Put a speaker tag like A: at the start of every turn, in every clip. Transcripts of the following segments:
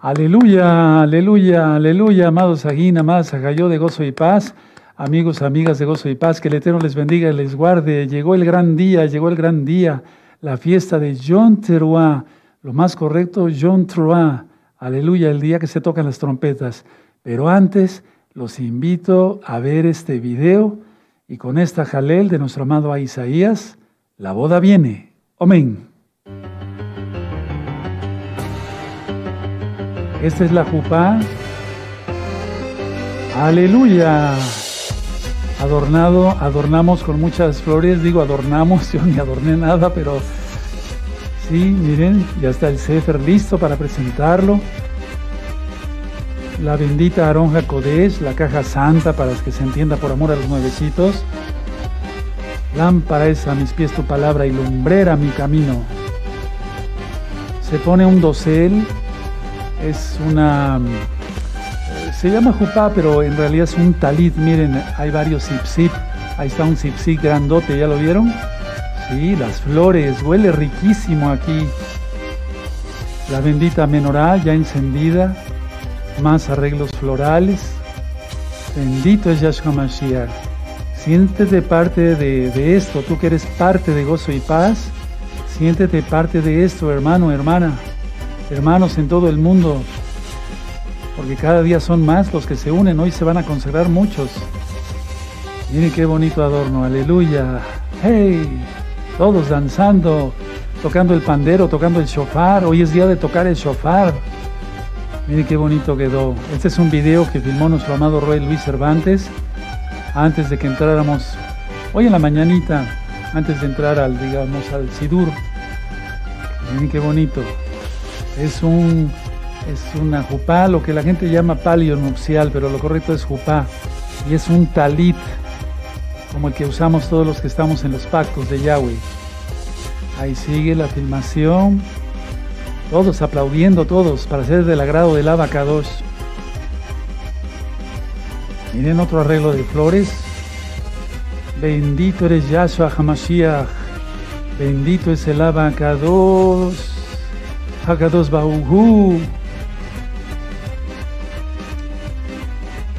A: Aleluya, aleluya, aleluya, amados Aguín, amadas Agayó de gozo y paz, amigos, amigas de gozo y paz, que el Eterno les bendiga y les guarde. Llegó el gran día, llegó el gran día, la fiesta de John Teruá, lo más correcto, John Teruá. Aleluya, el día que se tocan las trompetas. Pero antes, los invito a ver este video y con esta jalel de nuestro amado Isaías, la boda viene. Amén. Esta es la jupá. Aleluya. Adornado, adornamos con muchas flores. Digo adornamos, yo ni adorné nada, pero sí, miren, ya está el Sefer listo para presentarlo. La bendita Aronja Kodesh, la caja santa para que se entienda por amor a los nuevecitos. Lámpara es a mis pies tu palabra y lumbrera mi camino. Se pone un dosel es una... Se llama jupá, pero en realidad es un talit. Miren, hay varios zip Ahí está un zip grandote, ¿ya lo vieron? Sí, las flores, huele riquísimo aquí. La bendita menorá ya encendida, más arreglos florales. Bendito es Yahshua Mashiach. Siéntete parte de, de esto, tú que eres parte de gozo y paz. Siéntete parte de esto, hermano, hermana hermanos en todo el mundo, porque cada día son más los que se unen, hoy se van a consagrar muchos. Miren qué bonito adorno, aleluya. ¡Hey! Todos danzando, tocando el pandero, tocando el shofar. Hoy es día de tocar el shofar. Miren qué bonito quedó. Este es un video que filmó nuestro amado Roy Luis Cervantes antes de que entráramos, hoy en la mañanita, antes de entrar al, digamos, al Sidur. Miren qué bonito. Es un es una jupá, lo que la gente llama palio nupcial, pero lo correcto es jupá. Y es un talit, como el que usamos todos los que estamos en los pactos de Yahweh. Ahí sigue la filmación. Todos aplaudiendo, todos, para ser del agrado del abacados. Miren otro arreglo de flores. Bendito eres Yahshua Hamashiach. Bendito es el abacados. Hakados Bauhu.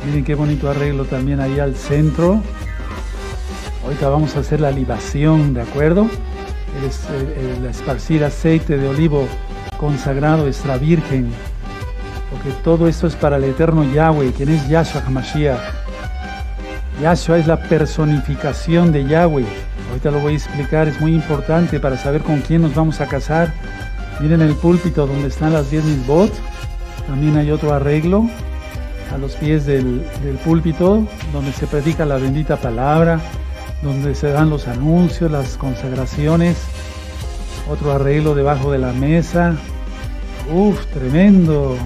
A: Miren qué bonito arreglo también ahí al centro. Ahorita vamos a hacer la libación, ¿de acuerdo? El, esparcir aceite de olivo consagrado, extra virgen. Porque todo esto es para el eterno Yahweh, quien es Yahshua HaMashiach. Yahshua es la personificación de Yahweh. Ahorita lo voy a explicar, es muy importante para saber con quién nos vamos a casar. Miren el púlpito donde están las 10 bot. También hay otro arreglo a los pies del, púlpito donde se predica la bendita palabra, donde se dan los anuncios, las consagraciones. Otro arreglo debajo de la mesa. Uf, tremendo.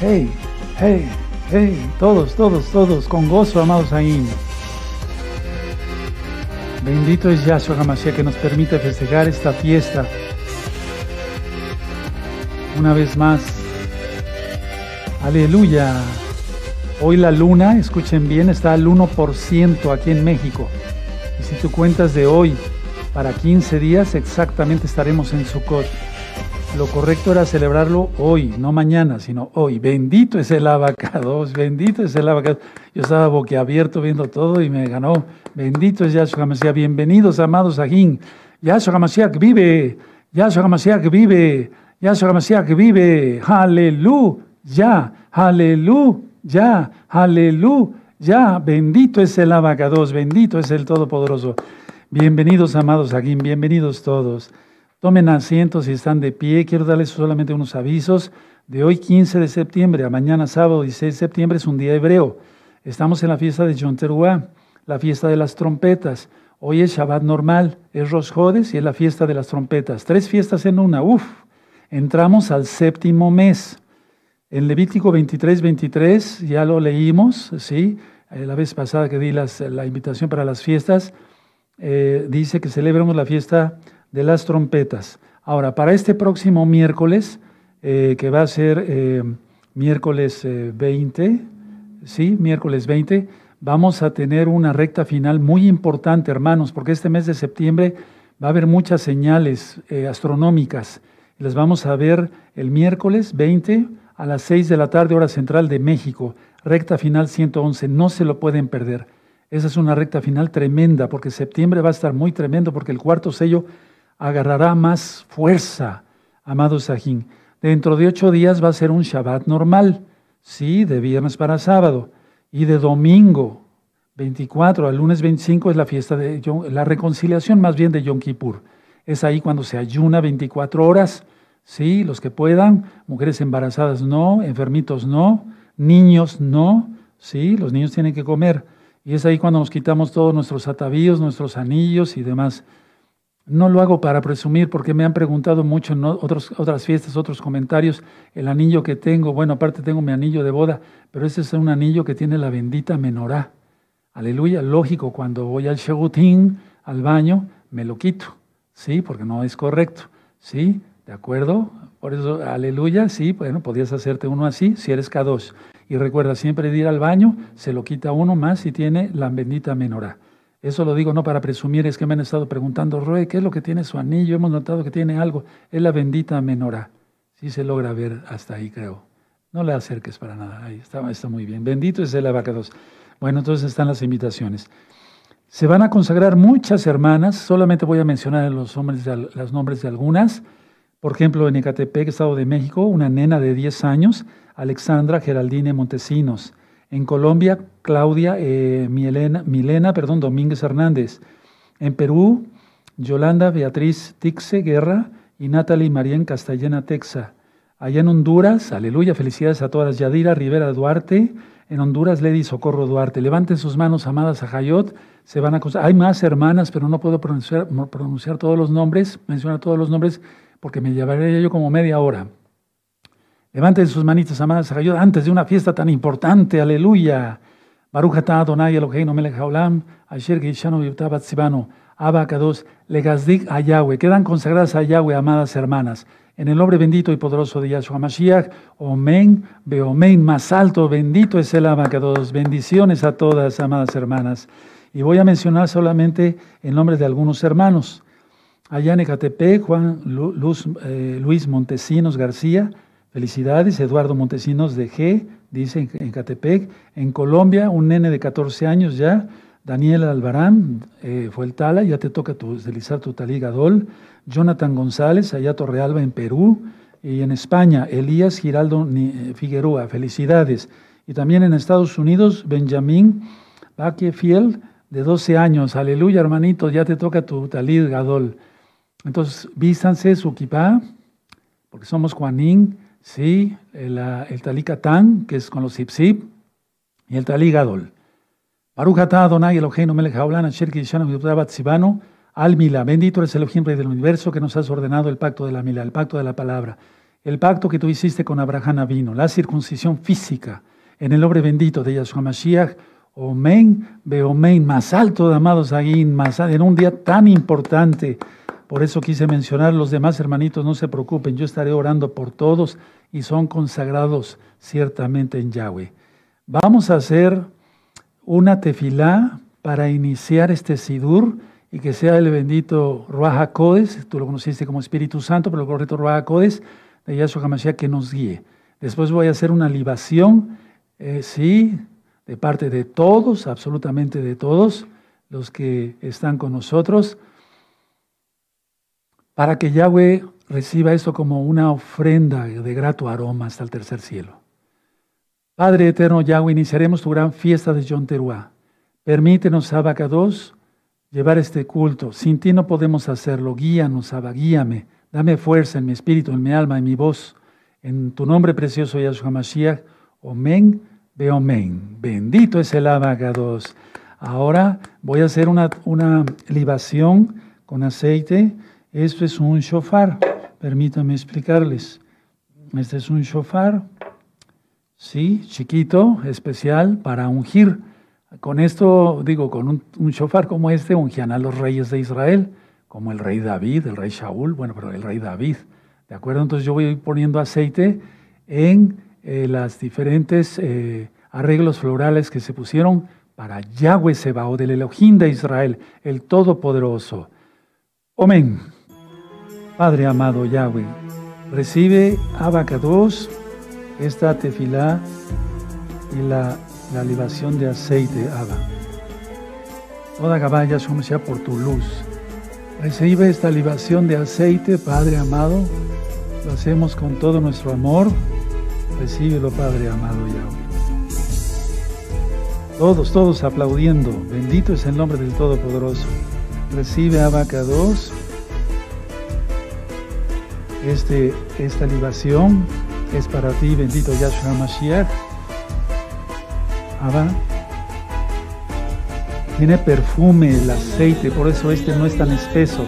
A: Hey, hey, hey, todos, todos, todos, con gozo, amados ahí. Bendito es Yahshua Hamashiach que nos permite festejar esta fiesta una vez más. Aleluya. Hoy la luna, escuchen bien, está al 1% aquí en México. Y si tú cuentas de hoy para 15 días, exactamente estaremos en Sukkot. Lo correcto era celebrarlo hoy, no mañana, sino hoy. Bendito es el abacados, bendito es el abacados. Yo estaba boquiabierto viendo todo y me ganó. Bendito es Yahshua HaMashiach. Bienvenidos, amados Ajín. Yahshua HaMashiach vive. Yahshua HaMashiach vive. Yahshua Mashiach vive, aleluya, aleluya, aleluya. Bendito es el abacados, bendito es el Todopoderoso. Bienvenidos, amados aquí, bienvenidos todos. Tomen asiento si están de pie. Quiero darles solamente unos avisos. De hoy, 15 de septiembre, a mañana, sábado, 16 de septiembre, es un día hebreo. Estamos en la fiesta de Yom la fiesta de las trompetas. Hoy es Shabbat normal, es Rosh Hodes y es la fiesta de las trompetas. Tres fiestas en una, ¡Uf! Entramos al séptimo mes. En Levítico 23, 23, ya lo leímos, ¿sí? Eh, la vez pasada que di la invitación para las fiestas, eh, dice que celebramos la fiesta de las trompetas. Ahora, para este próximo miércoles, eh, que va a ser miércoles 20, ¿sí? Miércoles 20, vamos a tener una recta final muy importante, hermanos, porque este mes de septiembre va a haber muchas señales astronómicas las vamos a ver el miércoles 20 a las 6 de la tarde, hora central de México. Recta final 111. No se lo pueden perder. Esa es una recta final tremenda, porque septiembre va a estar muy tremendo, porque el cuarto sello agarrará más fuerza, amado Sajín. Dentro de ocho días va a ser un Shabbat normal, sí, de viernes para sábado, y de domingo 24 al lunes 25 es la fiesta de la reconciliación más bien de Yom Kippur. Es ahí cuando se ayuna 24 horas, sí, los que puedan, mujeres embarazadas no, enfermitos no, niños no, sí, los niños tienen que comer. Y es ahí cuando nos quitamos todos nuestros atavíos, nuestros anillos y demás. No lo hago para presumir porque me han preguntado mucho en otras fiestas, otros comentarios, el anillo que tengo, bueno, aparte tengo mi anillo de boda, pero ese es un anillo que tiene la bendita menorá. Aleluya, lógico, cuando voy al shegutín, al baño, me lo quito, ¿sí? Porque no es correcto, ¿sí? ¿De acuerdo? Por eso, aleluya, sí, bueno, podías hacerte uno así si eres K2. Y recuerda siempre de ir al baño, se lo quita uno más si tiene la bendita menorá. Eso lo digo no para presumir, es que me han estado preguntando, Roe, ¿qué es lo que tiene su anillo? Hemos notado que tiene algo. Es la bendita menorá. Sí se logra ver hasta ahí, creo. No le acerques para nada. Ahí está, está muy bien. Bendito es el abacados. Bueno, entonces están las invitaciones. Se van a consagrar muchas hermanas, solamente voy a mencionar los, nombres de, los nombres de algunas. Por ejemplo, en Ecatepec, Estado de México, una nena de 10 años, Alexandra Geraldine Montesinos. En Colombia, Claudia eh, Milena, Milena perdón, Domínguez Hernández. En Perú, Yolanda Beatriz Tixe Guerra y Natalie Marien Castellana Texa. Allá en Honduras, aleluya, felicidades a todas. Yadira Rivera Duarte. En Honduras, Lady Socorro Duarte. Levanten sus manos, amadas a Jayot. Se van a Hay más hermanas, pero no puedo pronunciar, todos los nombres, mencionar todos los nombres porque me llevaría yo como media hora. Levanten sus manitas, amadas, antes de una fiesta tan importante, aleluya. Baruch Adonai Eloheinu melech haolam, asher geishanu sibano, Abacados, legazdik a Yahweh. Quedan consagradas a Yahweh, amadas hermanas. En el nombre bendito y poderoso de Yahshua Mashiach, Omen, Beomen, más alto, bendito es el Abacados. Bendiciones a todas, amadas hermanas. Y voy a mencionar solamente el nombre de algunos hermanos. Allá en Ecatepec, Juan eh, Luis Montesinos García, felicidades. Eduardo Montesinos de G, dice en Ecatepec. En Colombia, un nene de 14 años ya, Daniel Albarán, eh, fue el tala, ya te toca tu, deslizar tu talí gadol. Jonathan González, allá Torrealba en Perú. Y en España, Elías Giraldo eh, Figueroa, felicidades. Y también en Estados Unidos, Benjamín Fiel, de 12 años. Aleluya, hermanito, ya te toca tu talid gadol. Entonces, vístanse su kipá, porque somos Juanín, sí, el, el talicatán, que es con los zip y el. Baruch atah Asher sibano al mila. Bendito es el Rey del universo que nos has ordenado el pacto de la mila, el pacto de la palabra, el pacto que tú hiciste con Abraham vino, la circuncisión física, en el nombre bendito de Yahshua Mashiach, Omen, Beomen, más alto de amados Aguín, más en un día tan importante por eso quise mencionar, los demás hermanitos, no se preocupen, yo estaré orando por todos y son consagrados ciertamente en Yahweh. Vamos a hacer una tefilá para iniciar este Sidur y que sea el bendito Ruach Codes, tú lo conociste como Espíritu Santo, pero el correcto Ruach Codes de Yahshua HaMashiach que nos guíe. Después voy a hacer una libación, eh, sí, de parte de todos, absolutamente de todos los que están con nosotros para que Yahweh reciba esto como una ofrenda de grato aroma hasta el tercer cielo. Padre eterno Yahweh, iniciaremos tu gran fiesta de Yom Teruah. Permítenos, Abacados, llevar este culto. Sin ti no podemos hacerlo. Guíanos, Abba, guíame. Dame fuerza en mi espíritu, en mi alma, en mi voz. En tu nombre precioso, Yahshua Mashiach. Omen, ve omen. Bendito es el Abacados. Ahora voy a hacer una, una libación con aceite esto es un shofar. Permítanme explicarles. Este es un shofar, sí, chiquito, especial para ungir. Con esto, digo, con un, un shofar como este, ungían a los reyes de Israel, como el rey David, el rey Shaul, bueno, pero el rey David. ¿De acuerdo? Entonces yo voy poniendo aceite en eh, las diferentes eh, arreglos florales que se pusieron para Yahweh Sebao, del Elohim de Israel, el Todopoderoso. Amén. Padre amado Yahweh, Recibe Abacados esta tefilá y la, la libación de aceite, Abba. Toda Gabaya sea por tu luz. Recibe esta libación de aceite, Padre amado. Lo hacemos con todo nuestro amor. Recíbelo, Padre amado Yahweh. Todos, todos aplaudiendo. Bendito es el nombre del Todopoderoso. Recibe Abacados este, esta libación es para ti, bendito Yahshua Mashiach. Abba. Tiene perfume el aceite, por eso este no es tan espeso.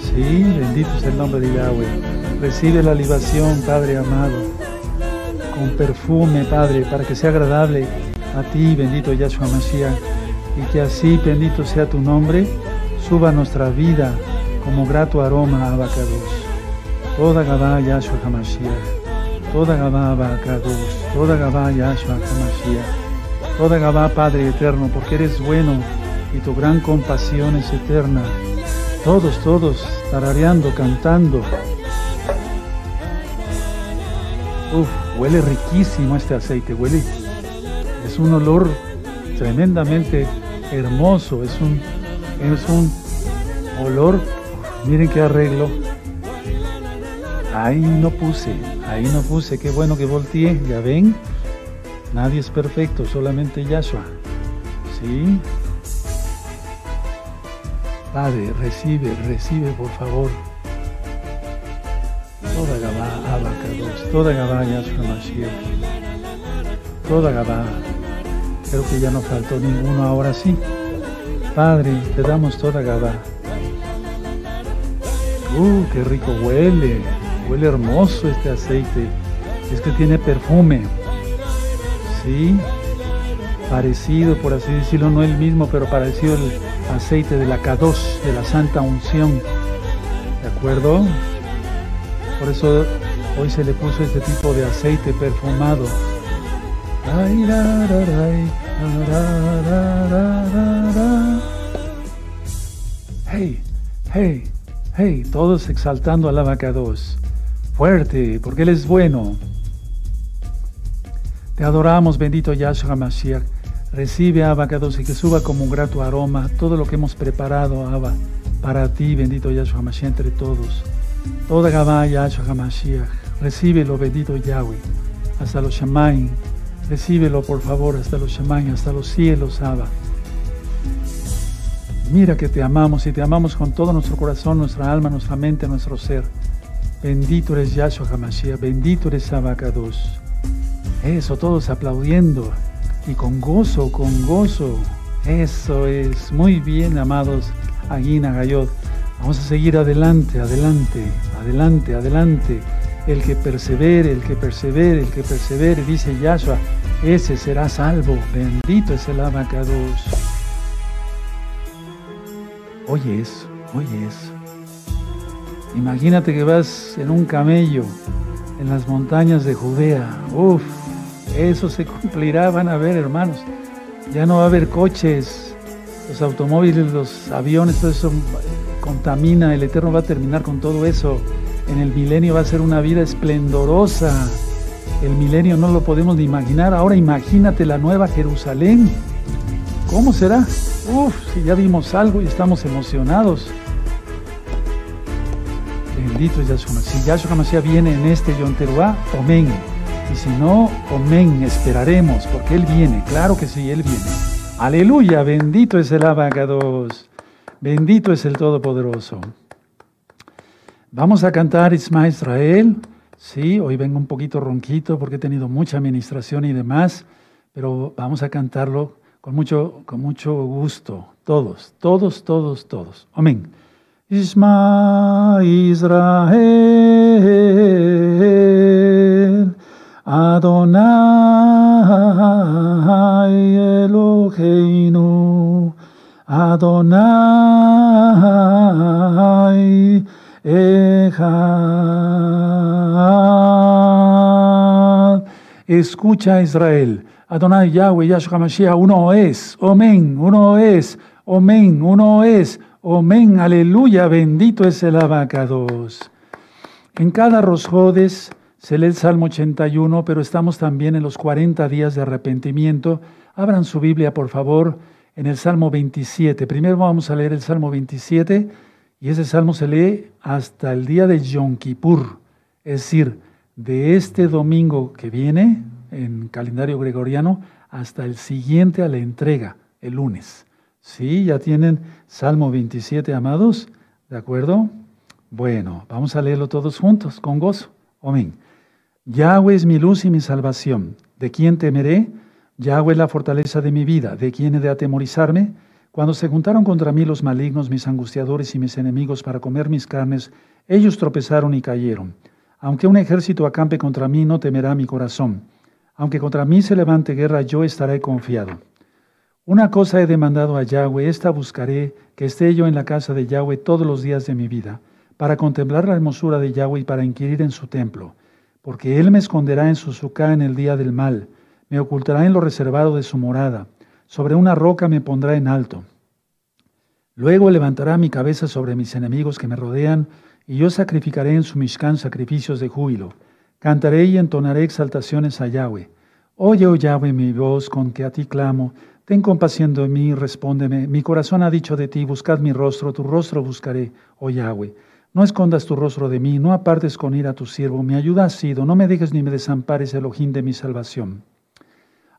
A: Sí, bendito es el nombre de Yahweh. Recibe la libación, Padre amado, con perfume, Padre, para que sea agradable a ti, bendito Yahshua Mashiach, y que así, bendito sea tu nombre, suba nuestra vida como grato aroma a Abacados. Toda Gabá Yahshua HaMashiach. Toda Gabá Abacados. Toda Gabá Yahshua HaMashiach. Toda Gabá Padre Eterno, porque eres bueno y tu gran compasión es eterna. Todos, todos, tarareando, cantando. Uf, huele riquísimo este aceite, huele. Es un olor tremendamente hermoso, es un, es un olor, miren qué arreglo, Ahí no puse, ahí no puse, qué bueno que volteé, ya ven. Nadie es perfecto, solamente Yahshua. ¿Sí? Padre, recibe, recibe por favor. Toda Gabá, Abacados, toda Gabá, Yahshua Mashiach. Toda Gabá. Creo que ya no faltó ninguno ahora sí. Padre, te damos toda Gabá. Uh, qué rico huele. Huele hermoso este aceite. Es que tiene perfume. ¿Sí? Parecido, por así decirlo, no el mismo, pero parecido al aceite de la K2, de la Santa Unción. ¿De acuerdo? Por eso hoy se le puso este tipo de aceite perfumado. Hey, hey, hey, todos exaltando al abacados fuerte, porque Él es bueno. Te adoramos, bendito Yahshua Mashiach. Recibe, Abba, y que suba como un grato aroma todo lo que hemos preparado, Abba, para ti, bendito Yahshua Mashiach, entre todos. Toda Gabá, Yahshua Mashiach. Recíbelo, bendito Yahweh, hasta los Shemaim. Recíbelo, por favor, hasta los Shemaim, hasta los cielos, Abba. Mira que te amamos y te amamos con todo nuestro corazón, nuestra alma, nuestra mente, nuestro ser. Bendito eres Yahshua HaMashiach, bendito eres Abacados. Eso, todos aplaudiendo y con gozo, con gozo. Eso es, muy bien, amados Aguina Gayot. Vamos a seguir adelante, adelante, adelante, adelante. El que persevere, el que persevere, el que persevere, dice Yahshua, ese será salvo. Bendito es el Abacados. Oye eso, oye eso. Imagínate que vas en un camello en las montañas de Judea. Uf, eso se cumplirá, van a ver hermanos. Ya no va a haber coches, los automóviles, los aviones, todo eso contamina, el Eterno va a terminar con todo eso. En el milenio va a ser una vida esplendorosa. El milenio no lo podemos ni imaginar. Ahora imagínate la nueva Jerusalén. ¿Cómo será? Uf, si ya vimos algo y estamos emocionados. Bendito es Yahshua Si Yahshua Mashiach viene en este Yom Teruah. Y si no, amén, esperaremos, porque Él viene. Claro que sí, Él viene. Aleluya, bendito es el Abacados. Bendito es el Todopoderoso. Vamos a cantar Isma Israel. Sí, hoy vengo un poquito ronquito porque he tenido mucha administración y demás, pero vamos a cantarlo con mucho, con mucho gusto. Todos, todos, todos, todos. Amén. Isma Israel, Adonai Eloheinu, Adonai Echad. Escucha Israel, Adonai Yahweh Yahshua Mashiach, uno es, Omen, uno es, Omen, uno es. Amén, aleluya, bendito es el abacados. En cada Rosjodes se lee el Salmo 81, pero estamos también en los 40 días de arrepentimiento. Abran su Biblia, por favor, en el Salmo 27. Primero vamos a leer el Salmo 27 y ese salmo se lee hasta el día de Yom Kippur, es decir, de este domingo que viene en calendario gregoriano hasta el siguiente a la entrega, el lunes. ¿Sí? ¿Ya tienen Salmo 27, amados? ¿De acuerdo? Bueno, vamos a leerlo todos juntos, con gozo. Amén. Yahweh es mi luz y mi salvación. ¿De quién temeré? Yahweh es la fortaleza de mi vida. ¿De quién he de atemorizarme? Cuando se juntaron contra mí los malignos, mis angustiadores y mis enemigos para comer mis carnes, ellos tropezaron y cayeron. Aunque un ejército acampe contra mí, no temerá mi corazón. Aunque contra mí se levante guerra, yo estaré confiado. Una cosa he demandado a Yahweh, esta buscaré, que esté yo en la casa de Yahweh todos los días de mi vida para contemplar la hermosura de Yahweh y para inquirir en su templo, porque Él me esconderá en su sucá en el día del mal, me ocultará en lo reservado de su morada, sobre una roca me pondrá en alto. Luego levantará mi cabeza sobre mis enemigos que me rodean, y yo sacrificaré en su Mishkan sacrificios de júbilo. Cantaré y entonaré exaltaciones a Yahweh. Oye, oh Yahweh, mi voz con que a ti clamo. Ten compasión de mí, respóndeme. Mi corazón ha dicho de ti, buscad mi rostro, tu rostro buscaré, oh Yahweh. No escondas tu rostro de mí, no apartes con ira a tu siervo. Mi ayuda ha sido, no me dejes ni me desampares, Elohim de mi salvación.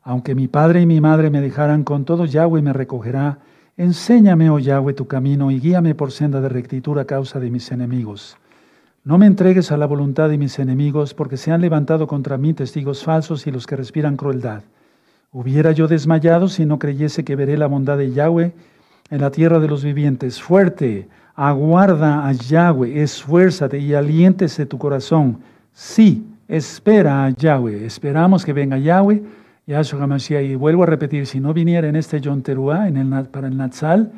A: Aunque mi padre y mi madre me dejaran, con todo Yahweh me recogerá. Enséñame, oh Yahweh, tu camino y guíame por senda de rectitud a causa de mis enemigos. No me entregues a la voluntad de mis enemigos, porque se han levantado contra mí testigos falsos y los que respiran crueldad. Hubiera yo desmayado si no creyese que veré la bondad de Yahweh en la tierra de los vivientes. Fuerte, aguarda a Yahweh, esfuérzate y aliéntese tu corazón. Sí, espera a Yahweh. Esperamos que venga Yahweh, Yahshua HaMashiach. Y vuelvo a repetir, si no viniera en este Yom en el, para el Natsal,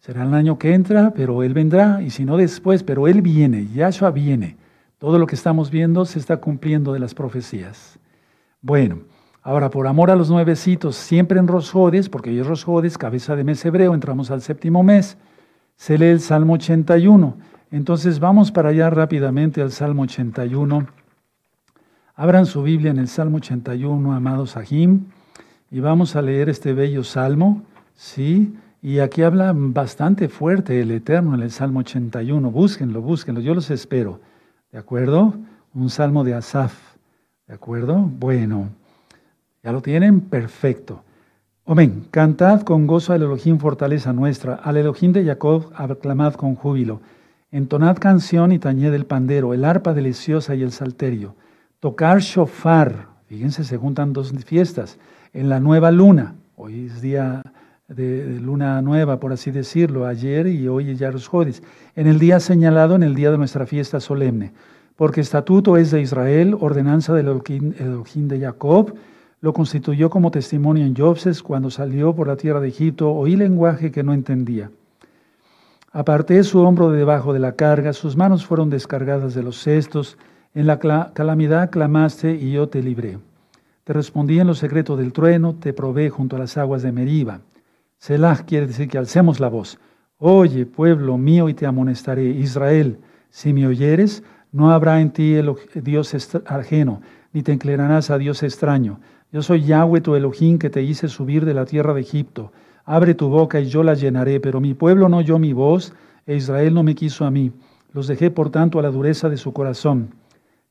A: será el año que entra, pero Él vendrá. Y si no después, pero Él viene, Yahshua viene. Todo lo que estamos viendo se está cumpliendo de las profecías. Bueno, ahora por amor a los nuevecitos, siempre en Rosjodes, porque hoy es Rosjodes, cabeza de mes hebreo, entramos al séptimo mes se lee el Salmo 81. Entonces vamos para allá rápidamente al Salmo 81. Abran su Biblia en el Salmo 81, amados Sahim, y vamos a leer este bello salmo, ¿sí? Y aquí habla bastante fuerte el Eterno en el Salmo 81. Búsquenlo, búsquenlo, yo los espero. ¿De acuerdo? Un salmo de Asaf. ¿De acuerdo? Bueno, ¿ya lo tienen? Perfecto. Amén. Cantad con gozo al Elohim fortaleza nuestra, al Elohim de Jacob aclamad con júbilo. Entonad canción y tañed el pandero, el arpa deliciosa y el salterio. Tocar shofar, fíjense, se juntan dos fiestas. En la nueva luna, hoy es día de, luna nueva, por así decirlo, ayer y hoy ya los jueves. En el día señalado, en el día de nuestra fiesta solemne. Porque estatuto es de Israel, ordenanza del Elohim de Jacob, lo constituyó como testimonio en Jobses cuando salió por la tierra de Egipto, oí lenguaje que no entendía. Aparté su hombro de debajo de la carga, sus manos fueron descargadas de los cestos, en la calamidad clamaste y yo te libré. Te respondí en lo secreto del trueno, te probé junto a las aguas de Meriba. Selah quiere decir que alcemos la voz. Oye, pueblo mío, y te amonestaré. Israel, si me oyeres, no habrá en ti el Dios ajeno, ni te inclinarás a Dios extraño. Yo soy Yahweh tu Elohim que te hice subir de la tierra de Egipto. Abre tu boca y yo la llenaré, pero mi pueblo no oyó mi voz, e Israel no me quiso a mí. Los dejé por tanto a la dureza de su corazón.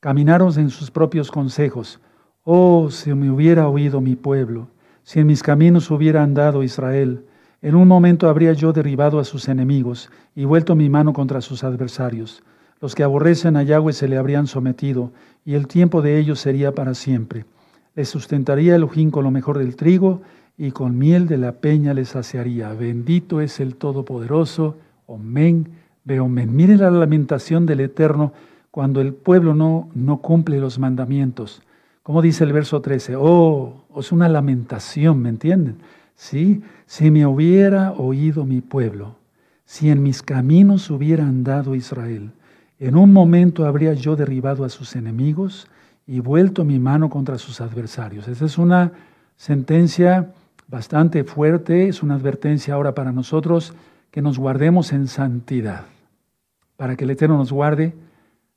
A: Caminaron en sus propios consejos. Oh, si me hubiera oído mi pueblo, si en mis caminos hubiera andado Israel, en un momento habría yo derribado a sus enemigos y vuelto mi mano contra sus adversarios. Los que aborrecen a Yahweh se le habrían sometido, y el tiempo de ellos sería para siempre. Les sustentaría el ojín con lo mejor del trigo y con miel de la peña les saciaría. Bendito es el Todopoderoso. Amén. Beomen. Miren la lamentación del Eterno cuando el pueblo no, no cumple los mandamientos. Como dice el verso 13, oh, es una lamentación, ¿me entienden? ¿Sí? Si me hubiera oído mi pueblo, si en mis caminos hubiera andado Israel, en un momento habría yo derribado a sus enemigos y vuelto mi mano contra sus adversarios. Esa es una sentencia bastante fuerte, es una advertencia ahora para nosotros que nos guardemos en santidad, para que el Eterno nos guarde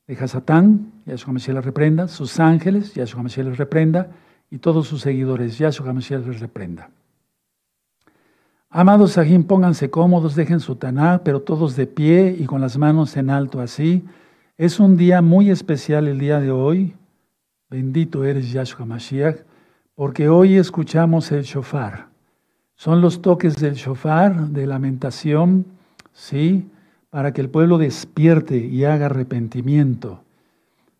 A: deja Satán, Yahshua Mashiach les reprenda, sus ángeles, Yahshua Mashiach les reprenda, y todos sus seguidores, Yahshua Mashiach les reprenda. Amados Sahim, pónganse cómodos, dejen su taná, pero todos de pie y con las manos en alto así. Es un día muy especial el día de hoy. Bendito eres Yahshua Mashiach, porque hoy escuchamos el shofar. Son los toques del shofar, de lamentación, ¿sí? Para que el pueblo despierte y haga arrepentimiento.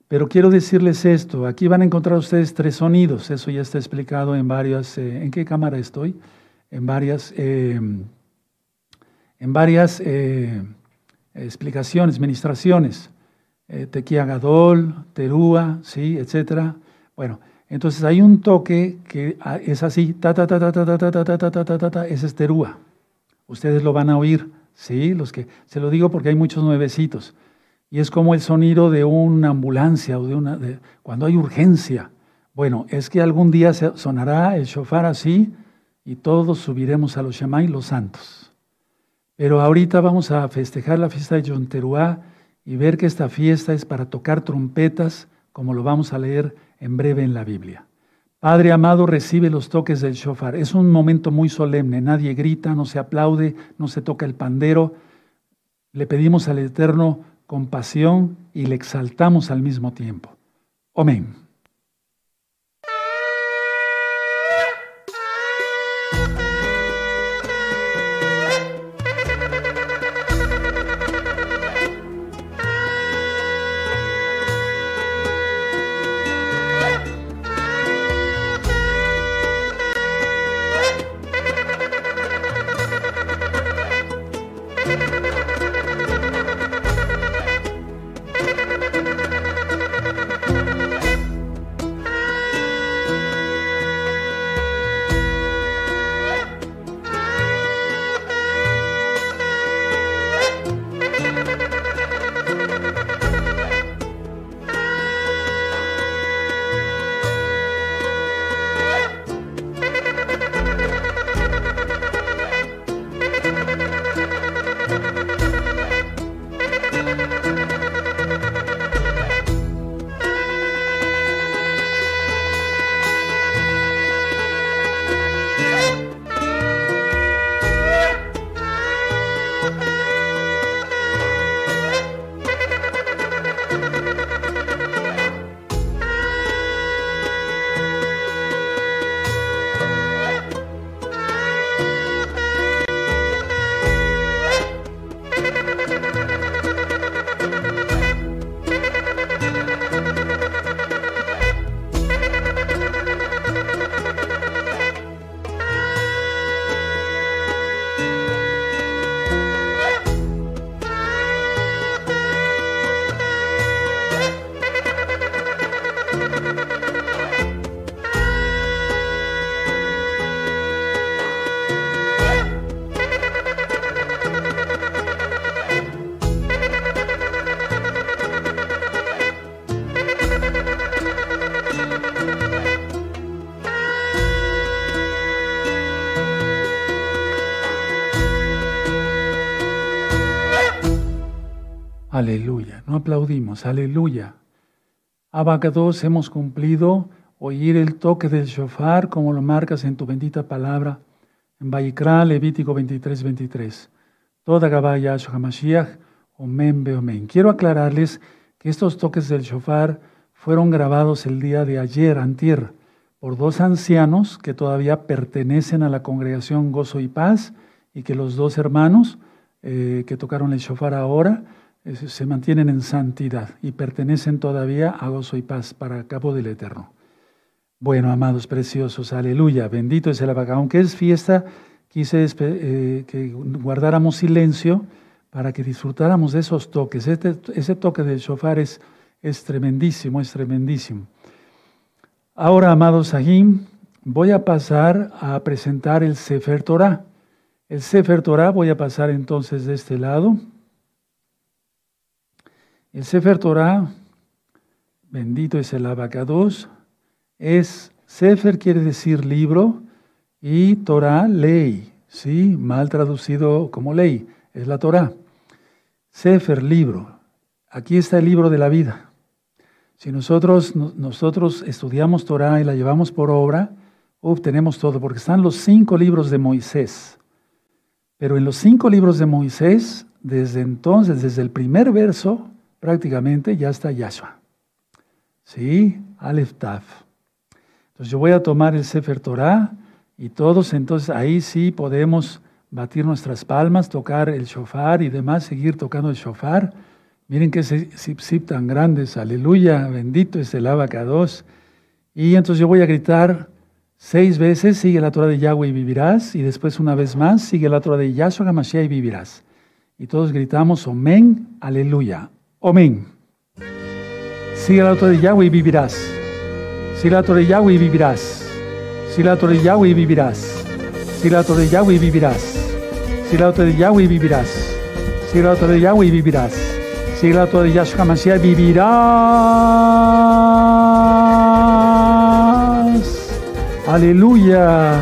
A: Pero quiero decirles esto, aquí van a encontrar ustedes tres sonidos, eso ya está explicado en varias, eh, ¿en qué cámara estoy? en varias, eh, en varias eh, explicaciones, ministraciones. Eh, Tequía Gadol, Terúa, ¿sí? etcétera. Bueno, entonces hay un toque que es así, ta ta ta ta ta ta ta ta ta ta ta ta ta, ese es Terúa. Ustedes lo van a oír, ¿sí? Los que, se lo digo porque hay muchos nuevecitos. Y es como el sonido de una ambulancia o de una, de, cuando hay urgencia. Bueno, es que algún día sonará el shofar así, y todos subiremos a los Shamay, los santos. Pero ahorita vamos a festejar la fiesta de Yonteruá y ver que esta fiesta es para tocar trompetas, como lo vamos a leer en breve en la Biblia. Padre amado, recibe los toques del shofar. Es un momento muy solemne, nadie grita, no se aplaude, no se toca el pandero. Le pedimos al Eterno compasión y le exaltamos al mismo tiempo. Amén. Aleluya. No aplaudimos. Aleluya. Abacados hemos cumplido oír el toque del shofar como lo marcas en tu bendita palabra en Bayikra, Levítico 23, 23. Toda Gabaya Hamashiach, Omen Beomen. Quiero aclararles que estos toques del shofar fueron grabados el día de ayer, antier, por dos ancianos que todavía pertenecen a la congregación Gozo y Paz y que los dos hermanos eh, que tocaron el shofar ahora se mantienen en santidad y pertenecen todavía a gozo y paz para cabo del Eterno. Bueno, amados preciosos, aleluya, bendito es el abaca. Aunque es fiesta, quise eh, que guardáramos silencio para que disfrutáramos de esos toques. Este, ese toque del shofar es, es tremendísimo, es tremendísimo. Ahora, amados Sahim, voy a pasar a presentar el Sefer Torah. El Sefer Torah voy a pasar entonces de este lado. El Sefer Torah, bendito es el abacados, es, Sefer quiere decir libro y Torah ley, ¿sí? Mal traducido como ley, es la Torah. Sefer, libro. aquí está el libro de la vida. Si nosotros, nosotros estudiamos Torah y la llevamos por obra, obtenemos todo, porque están los cinco libros de Moisés. Pero en los cinco libros de Moisés, desde entonces, desde el primer verso, prácticamente ya está Yahshua. ¿Sí? Aleph Taf. Entonces yo voy a tomar el Sefer Torah y todos, entonces ahí sí podemos batir nuestras palmas, tocar el shofar y demás, seguir tocando el shofar. Miren qué zip tan grandes, aleluya, bendito es el abacados. Y entonces yo voy a gritar seis veces, sigue la Torah de Yahweh y vivirás, y después una vez más, sigue la Torah de Yahshua Hamashiach y vivirás. Y todos gritamos, Omen, aleluya, Omen. Sigue la Torah de Yahweh y vivirás. Sigue la Torah de Yahweh y vivirás. Sigue la Torah de Yahweh y vivirás. Sigue la Torah de Yahweh y vivirás. Sigue la Torah de Yahweh y vivirás. Sigue la Torah de Yahweh y vivirás. Sigue la Torah de Yahshua Hamashiach y vivirás. Aleluya.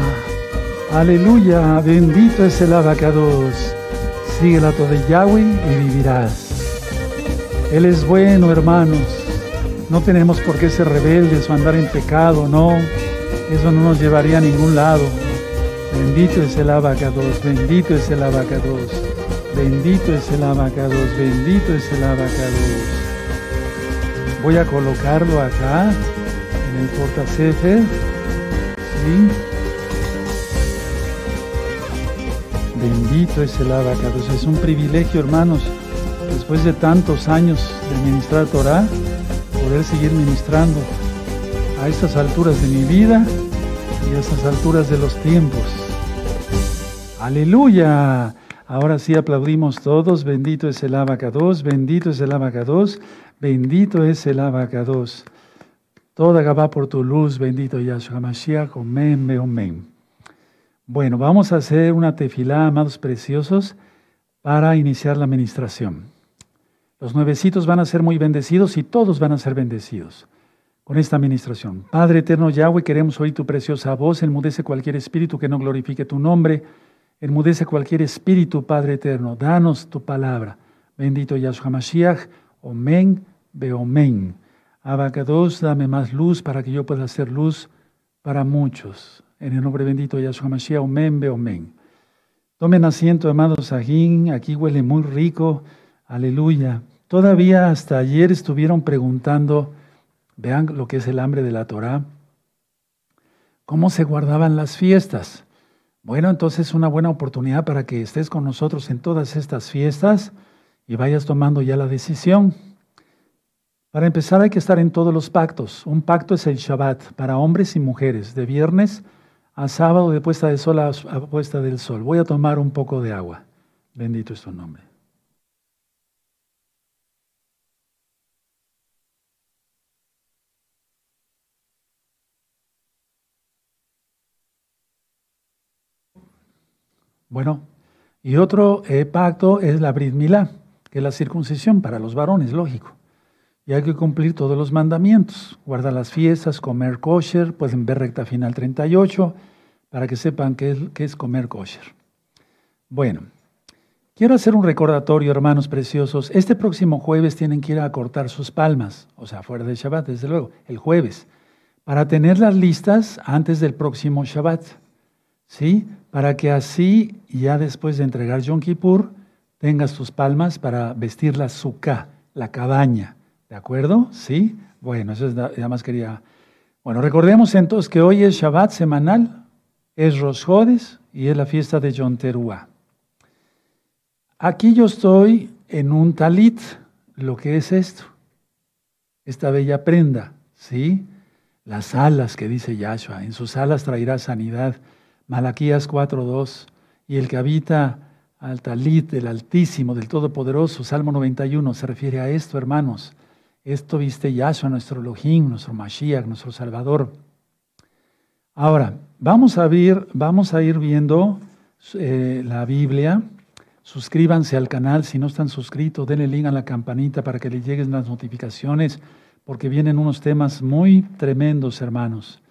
A: Aleluya. Bendito es el abacados. Sigue la Torah de Yahweh y vivirás. Él es bueno, hermanos. No tenemos por qué ser rebeldes o andar en pecado, no. Eso no nos llevaría a ningún lado. Bendito es el abacados, bendito es el abacados, bendito es el abacados, bendito es el abacados. Voy a colocarlo acá en el portacefer. ¿sí? Bendito es el abacados. Es un privilegio, hermanos, después de tantos años de ministrar Torah, poder seguir ministrando a estas alturas de mi vida y a estas alturas de los tiempos. Aleluya. Ahora sí aplaudimos todos. Bendito es el abacados, bendito es el abacados, bendito es el abacados. Toda Gabá por tu luz, bendito Yahshua Mashiach, amén, amén. Bueno, vamos a hacer una tefilá, amados preciosos, para iniciar la administración. Los nuevecitos van a ser muy bendecidos y todos van a ser bendecidos con esta administración. Padre eterno Yahweh, queremos oír tu preciosa voz, enmudece cualquier espíritu que no glorifique tu nombre, enmudece cualquier espíritu, Padre eterno, danos tu palabra. Bendito Yahshua Mashiach, Omen, Beomen. Abacados, dame más luz para que yo pueda hacer luz para muchos. En el nombre bendito de Yahshua Mashiach, Omen, Beomen. Tomen asiento, amados Sajín, aquí huele muy rico. Aleluya. Todavía hasta ayer estuvieron preguntando, vean lo que es el hambre de la Torah, cómo se guardaban las fiestas. Bueno, entonces es una buena oportunidad para que estés con nosotros en todas estas fiestas y vayas tomando ya la decisión. Para empezar hay que estar en todos los pactos. Un pacto es el Shabbat para hombres y mujeres, de viernes a sábado, de puesta de sol a puesta del sol. Voy a tomar un poco de agua. Bendito es tu nombre. Bueno, y otro eh, pacto es la Brit Milá, que es la circuncisión para los varones, lógico. Y hay que cumplir todos los mandamientos, guardar las fiestas, comer kosher, pueden ver recta final 38 para que sepan qué es, qué es comer kosher. Bueno, quiero hacer un recordatorio, hermanos preciosos. Este próximo jueves tienen que ir a cortar sus palmas, o sea, fuera de Shabbat, desde luego, el jueves, para tenerlas listas antes del próximo Shabbat. ¿Sí? Para que así, ya después de entregar Yom Kippur, tengas tus palmas para vestir la suka, la cabaña. ¿De acuerdo? ¿Sí? Bueno, eso es nada más quería. Bueno, recordemos entonces que hoy es Shabbat semanal, es Rosh y es la fiesta de Yom Teruah. Aquí yo estoy en un talit, lo que es esto, esta bella prenda, ¿sí? Las alas que dice Yahshua, en sus alas traerá sanidad. Malaquías 4.2, y el que habita al talit del Altísimo, del Todopoderoso, Salmo 91, se refiere a esto, hermanos. Esto viste Yahshua, nuestro Elohim, nuestro Mashiach, nuestro Salvador. Ahora, vamos a, ver, vamos a ir viendo eh, la Biblia. Suscríbanse al canal si no están suscritos, denle link a la campanita para que les lleguen las notificaciones, porque vienen unos temas muy tremendos, hermanos.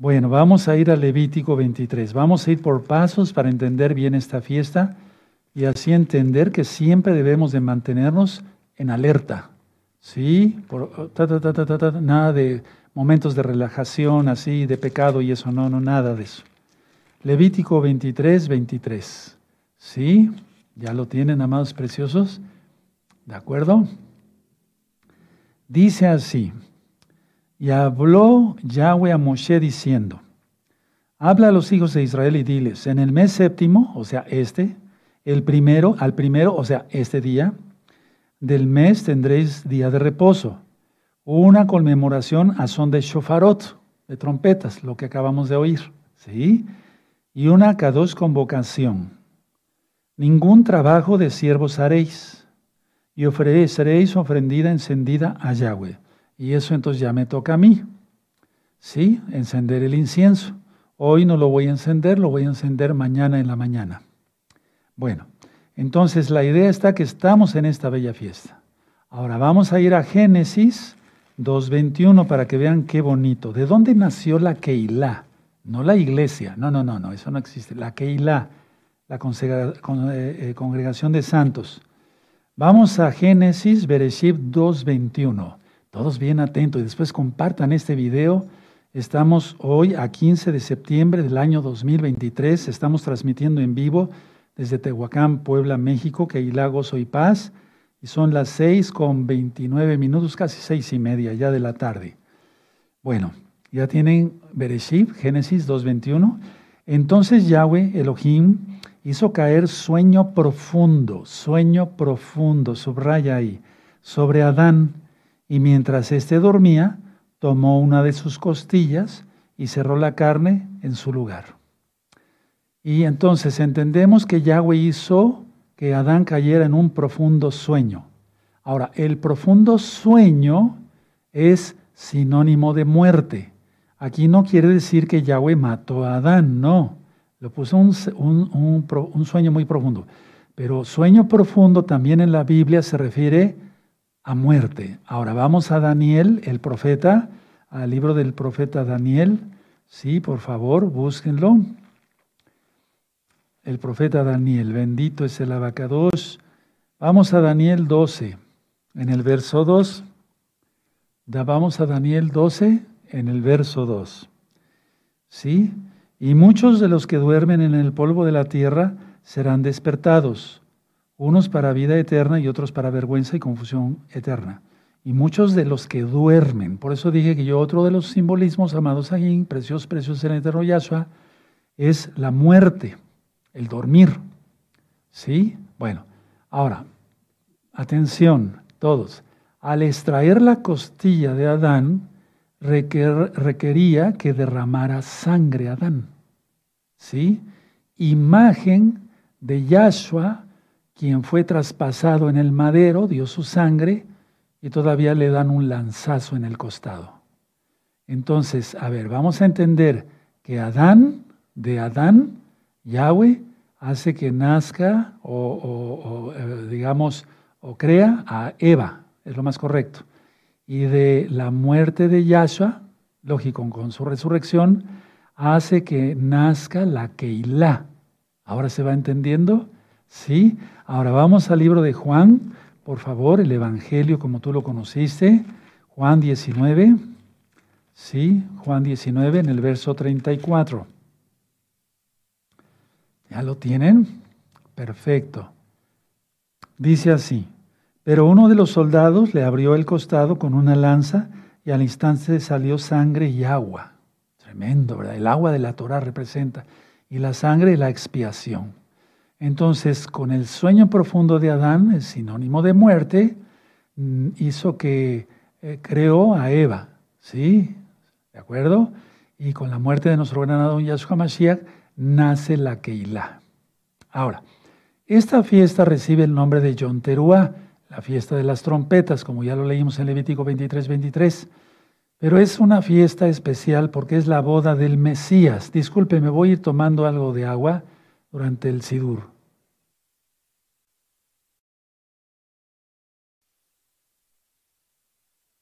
A: Bueno, vamos a ir a Levítico 23. Vamos a ir por pasos para entender bien esta fiesta y así entender que siempre debemos de mantenernos en alerta. ¿Sí? Por, nada de momentos de relajación así, de pecado y eso, no, no, nada de eso. Levítico 23, 23. ¿Sí? ¿Ya lo tienen, amados preciosos? ¿De acuerdo? Dice así, y habló Yahweh a Moshe diciendo, habla a los hijos de Israel y diles, en el mes séptimo, o sea, este, el primero, al primero, o sea, este día, del mes tendréis día de reposo, una conmemoración a son de shofarot, de trompetas, lo que acabamos de oír, ¿sí? Y una kadosh convocación. Ningún trabajo de siervos haréis, y ofreceréis ofrendida encendida a Yahweh. Y eso entonces ya me toca a mí, ¿sí? Encender el incienso. Hoy no lo voy a encender, lo voy a encender mañana en la mañana. Bueno, entonces la idea está que estamos en esta bella fiesta. Ahora vamos a ir a Génesis 2.21 para que vean qué bonito. ¿De dónde nació la Keilah? No la iglesia, no, no, no, no, eso no existe. La Keilah, la eh, eh, congregación de santos. Vamos a Génesis, Bereshit 2.21. Todos bien atentos y después compartan este video. Estamos hoy a 15 de septiembre del año 2023. Estamos transmitiendo en vivo desde Tehuacán, Puebla, México, hay lagos y paz, y son las seis con 29 minutos, casi seis y media ya de la tarde. Bueno, ya tienen Bereshit, Génesis 2.21. Entonces Yahweh, Elohim, hizo caer sueño profundo, sueño profundo, subraya ahí, sobre Adán, y mientras éste dormía, tomó una de sus costillas y cerró la carne en su lugar. Y entonces entendemos que Yahweh hizo que Adán cayera en un profundo sueño. Ahora, el profundo sueño es sinónimo de muerte. Aquí no quiere decir que Yahweh mató a Adán, no. Lo puso un, un, sueño muy profundo. Pero sueño profundo también en la Biblia se refiere a muerte. Ahora vamos a Daniel, el profeta, al libro del profeta Daniel. Sí, por favor, búsquenlo el profeta Daniel. Bendito es el abacados. Vamos a Daniel 12, en el verso 2. Vamos a Daniel 12, en el verso 2. ¿Sí? Y muchos de los que duermen en el polvo de la tierra serán despertados, unos para vida eterna y otros para vergüenza y confusión eterna. Y muchos de los que duermen, por eso dije que yo otro de los simbolismos, amados aquí, preciosos, preciosos en el eterno Yahshua, es la muerte el dormir. ¿Sí? Bueno, ahora, atención, todos. Al extraer la costilla de Adán, requería que derramara sangre Adán. ¿Sí? Imagen de Yahshua, quien fue traspasado en el madero, dio su sangre y todavía le dan un lanzazo en el costado. Entonces, a ver, vamos a entender que Adán, de Adán, Yahweh hace que nazca o, eh, digamos, o crea a Eva, es lo más correcto. Y de la muerte de Yahshua, lógico, con su resurrección, hace que nazca la Keilah. ¿Ahora se va entendiendo? Sí. Ahora vamos al libro de Juan, por favor, el Evangelio como tú lo conociste. Juan 19. Sí, Juan 19 en el verso 34. ¿Ya lo tienen? Perfecto. Dice así, pero uno de los soldados le abrió el costado con una lanza y al instante salió sangre y agua. Tremendo, ¿verdad? El agua de la Torah representa y la sangre la expiación. Entonces, con el sueño profundo de Adán, el sinónimo de muerte, mm, hizo que eh, creó a Eva, ¿sí? ¿De acuerdo? Y con la muerte de nuestro gran Adón Yahshua Mashiach, nace la Keilah. Ahora, esta fiesta recibe el nombre de Yom Teruah, la fiesta de las trompetas, como ya lo leímos en Levítico 23, 23. Pero es una fiesta especial porque es la boda del Mesías. Disculpe, me voy a ir tomando algo de agua durante el Sidur.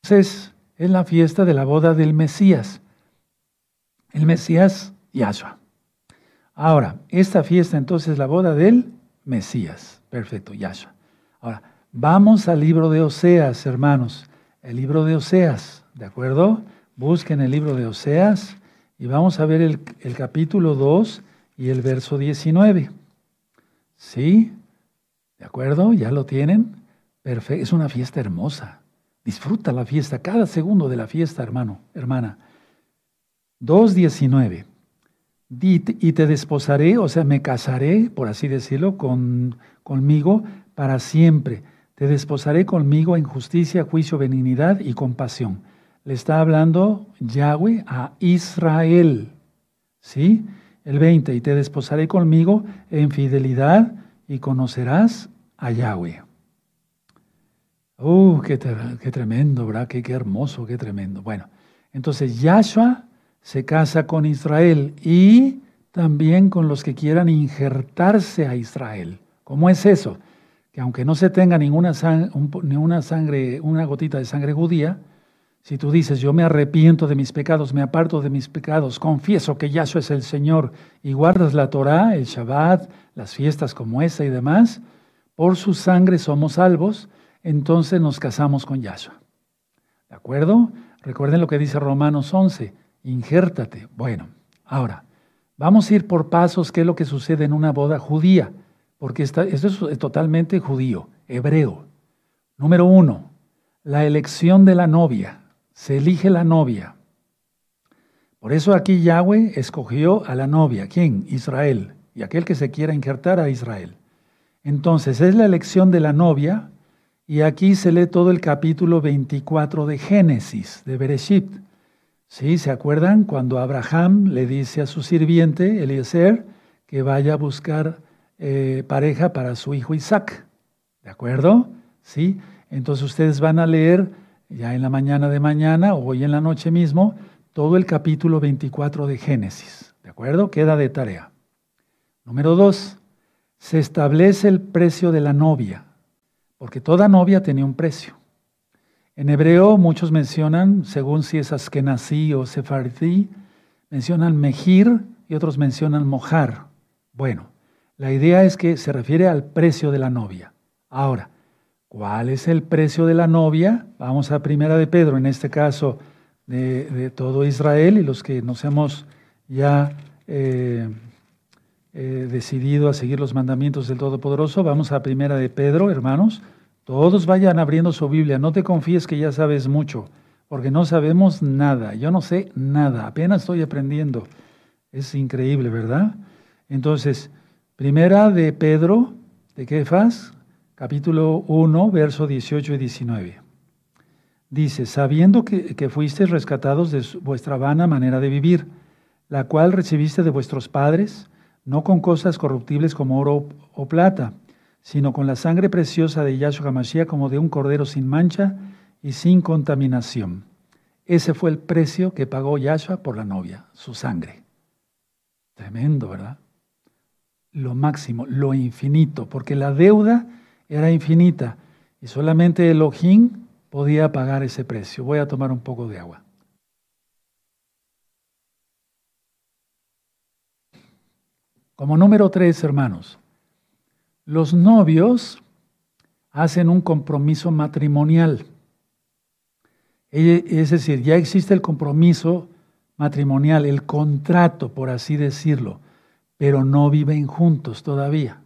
A: Entonces, es la fiesta de la boda del Mesías. El Mesías, Yahshua. Ahora, esta fiesta entonces es la boda del Mesías. Perfecto, Yahshua. Ahora, Vamos al libro de Oseas, hermanos. El libro de Oseas, ¿de acuerdo? Busquen el libro de Oseas y vamos a ver el, capítulo 2 y el verso 19. ¿Sí? ¿De acuerdo? ¿Ya lo tienen? Perfecto. Es una fiesta hermosa. Disfruta la fiesta, cada segundo de la fiesta, hermano, hermana. 2.19. Y te desposaré, o sea, me casaré, por así decirlo, con, conmigo para siempre. Te desposaré conmigo en justicia, juicio, benignidad y compasión. Le está hablando Yahweh a Israel. ¿Sí? El 20. Y te desposaré conmigo en fidelidad y conocerás a Yahweh. ¡Uh, qué, qué tremendo, ¿verdad? Qué, qué hermoso, qué tremendo! Bueno, entonces Yahshua se casa con Israel y también con los que quieran injertarse a Israel. ¿Cómo es eso? Que aunque no se tenga ninguna, ninguna sangre, una gotita de sangre judía, si tú dices, yo me arrepiento de mis pecados, me aparto de mis pecados, confieso que Yahshua es el Señor y guardas la Torah, el Shabbat, las fiestas como esa y demás, por su sangre somos salvos, entonces nos casamos con Yahshua. ¿De acuerdo? Recuerden lo que dice Romanos 11, injértate. Bueno, ahora, vamos a ir por pasos, qué es lo que sucede en una boda judía, porque esto es totalmente judío, hebreo. Número uno, la elección de la novia. Se elige la novia. Por eso aquí Yahweh escogió a la novia. ¿Quién? Israel. Y aquel que se quiera injertar a Israel. Entonces, es la elección de la novia y aquí se lee todo el capítulo 24 de Génesis, de Bereshit. ¿Sí? ¿Se acuerdan cuando Abraham le dice a su sirviente, Eliezer, que vaya a buscar eh, pareja para su hijo Isaac? ¿De acuerdo? ¿Sí? Entonces ustedes van a leer ya en la mañana de mañana o hoy en la noche mismo todo el capítulo 24 de Génesis. ¿De acuerdo? Queda de tarea. Número dos, se establece el precio de la novia porque toda novia tenía un precio. En hebreo muchos mencionan, según si es askenazí o sefardí, mencionan mejir y otros mencionan mojar. Bueno, la idea es que se refiere al precio de la novia. Ahora, ¿cuál es el precio de la novia? Vamos a Primera de Pedro, en este caso de, todo Israel y los que nos hemos ya eh, eh, decidido a seguir los mandamientos del Todopoderoso, vamos a Primera de Pedro, hermanos. Todos vayan abriendo su Biblia. No te confíes que ya sabes mucho, porque no sabemos nada. Yo no sé nada, apenas estoy aprendiendo. Es increíble, ¿verdad? Entonces, Primera de Pedro, de Kefas, capítulo 1, verso 18 y 19. Dice, sabiendo que, fuisteis rescatados de vuestra vana manera de vivir, la cual recibiste de vuestros padres, no con cosas corruptibles como oro o plata, sino con la sangre preciosa de Yahshua HaMashiach como de un cordero sin mancha y sin contaminación. Ese fue el precio que pagó Yahshua por la novia, su sangre. Tremendo, ¿verdad? Lo máximo, lo infinito, porque la deuda era infinita y solamente Elohim podía pagar ese precio. Voy a tomar un poco de agua. Como número tres, hermanos, los novios hacen un compromiso matrimonial. Es decir, ya existe el compromiso matrimonial, el contrato, por así decirlo, pero no viven juntos todavía.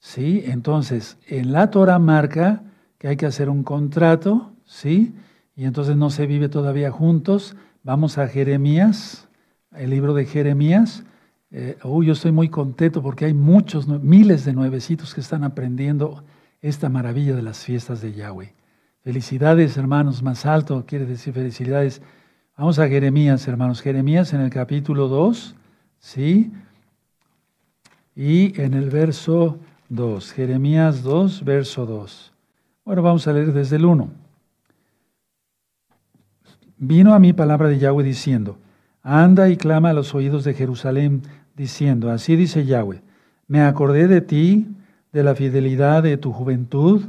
A: ¿Sí? Entonces, en la Torah marca que hay que hacer un contrato, ¿sí? Y entonces no se vive todavía juntos. Vamos a Jeremías, el libro de Jeremías, eh, yo estoy muy contento porque hay muchos, miles de nuevecitos que están aprendiendo esta maravilla de las fiestas de Yahweh. Felicidades, hermanos, más alto quiere decir felicidades. Vamos a Jeremías, hermanos. Jeremías en el capítulo 2, ¿sí? Y en el verso 2. Jeremías 2, verso 2. Bueno, vamos a leer desde el 1. Vino a mí palabra de Yahweh diciendo, anda y clama a los oídos de Jerusalén diciendo, así dice Yahweh, me acordé de ti, de la fidelidad de tu juventud,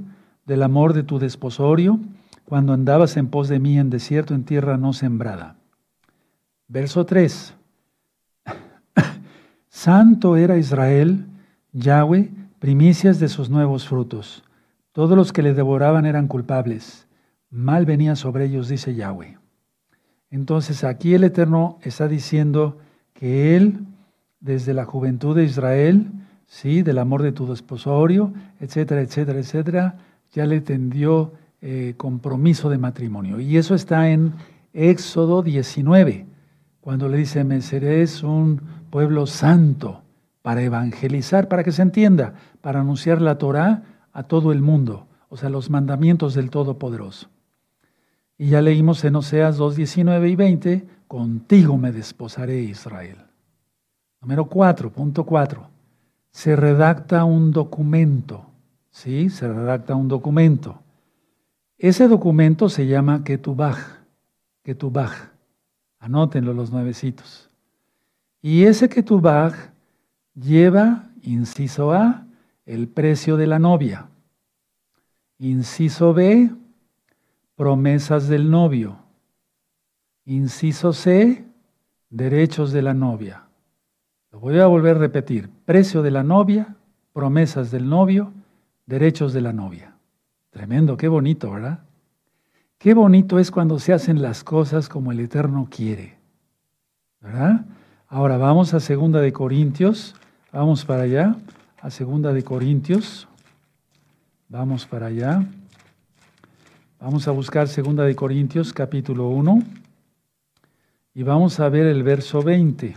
A: del amor de tu desposorio, cuando andabas en pos de mí en desierto, en tierra no sembrada. Verso 3. Santo era Israel, Yahweh, primicias de sus nuevos frutos. Todos los que le devoraban eran culpables. Mal venía sobre ellos, dice Yahweh. Entonces aquí el Eterno está diciendo que Él, desde la juventud de Israel, sí, del amor de tu desposorio, etcétera, etcétera, etcétera, ya le tendió eh, compromiso de matrimonio. Y eso está en Éxodo 19, cuando le dice, me seréis un pueblo santo para evangelizar, para que se entienda, para anunciar la Torah a todo el mundo, o sea, los mandamientos del Todopoderoso. Y ya leímos en Oseas 2, 19 y 20, contigo me desposaré Israel. Número 4, punto 4. Se redacta un documento, ¿sí? Se redacta un documento. Ese documento se llama Ketubaj, Ketubaj. Anótenlo los nuevecitos. Y ese Ketubaj lleva, inciso A, el precio de la novia. Inciso B, promesas del novio. Inciso C, derechos de la novia. Lo voy a volver a repetir. Precio de la novia, promesas del novio, derechos de la novia. Tremendo, qué bonito, ¿verdad? Qué bonito es cuando se hacen las cosas como el Eterno quiere. ¿Verdad? Ahora vamos a Segunda de Corintios, vamos para allá, a Segunda de Corintios. Vamos para allá. Vamos a buscar Segunda de Corintios capítulo 1 y vamos a ver el verso 20.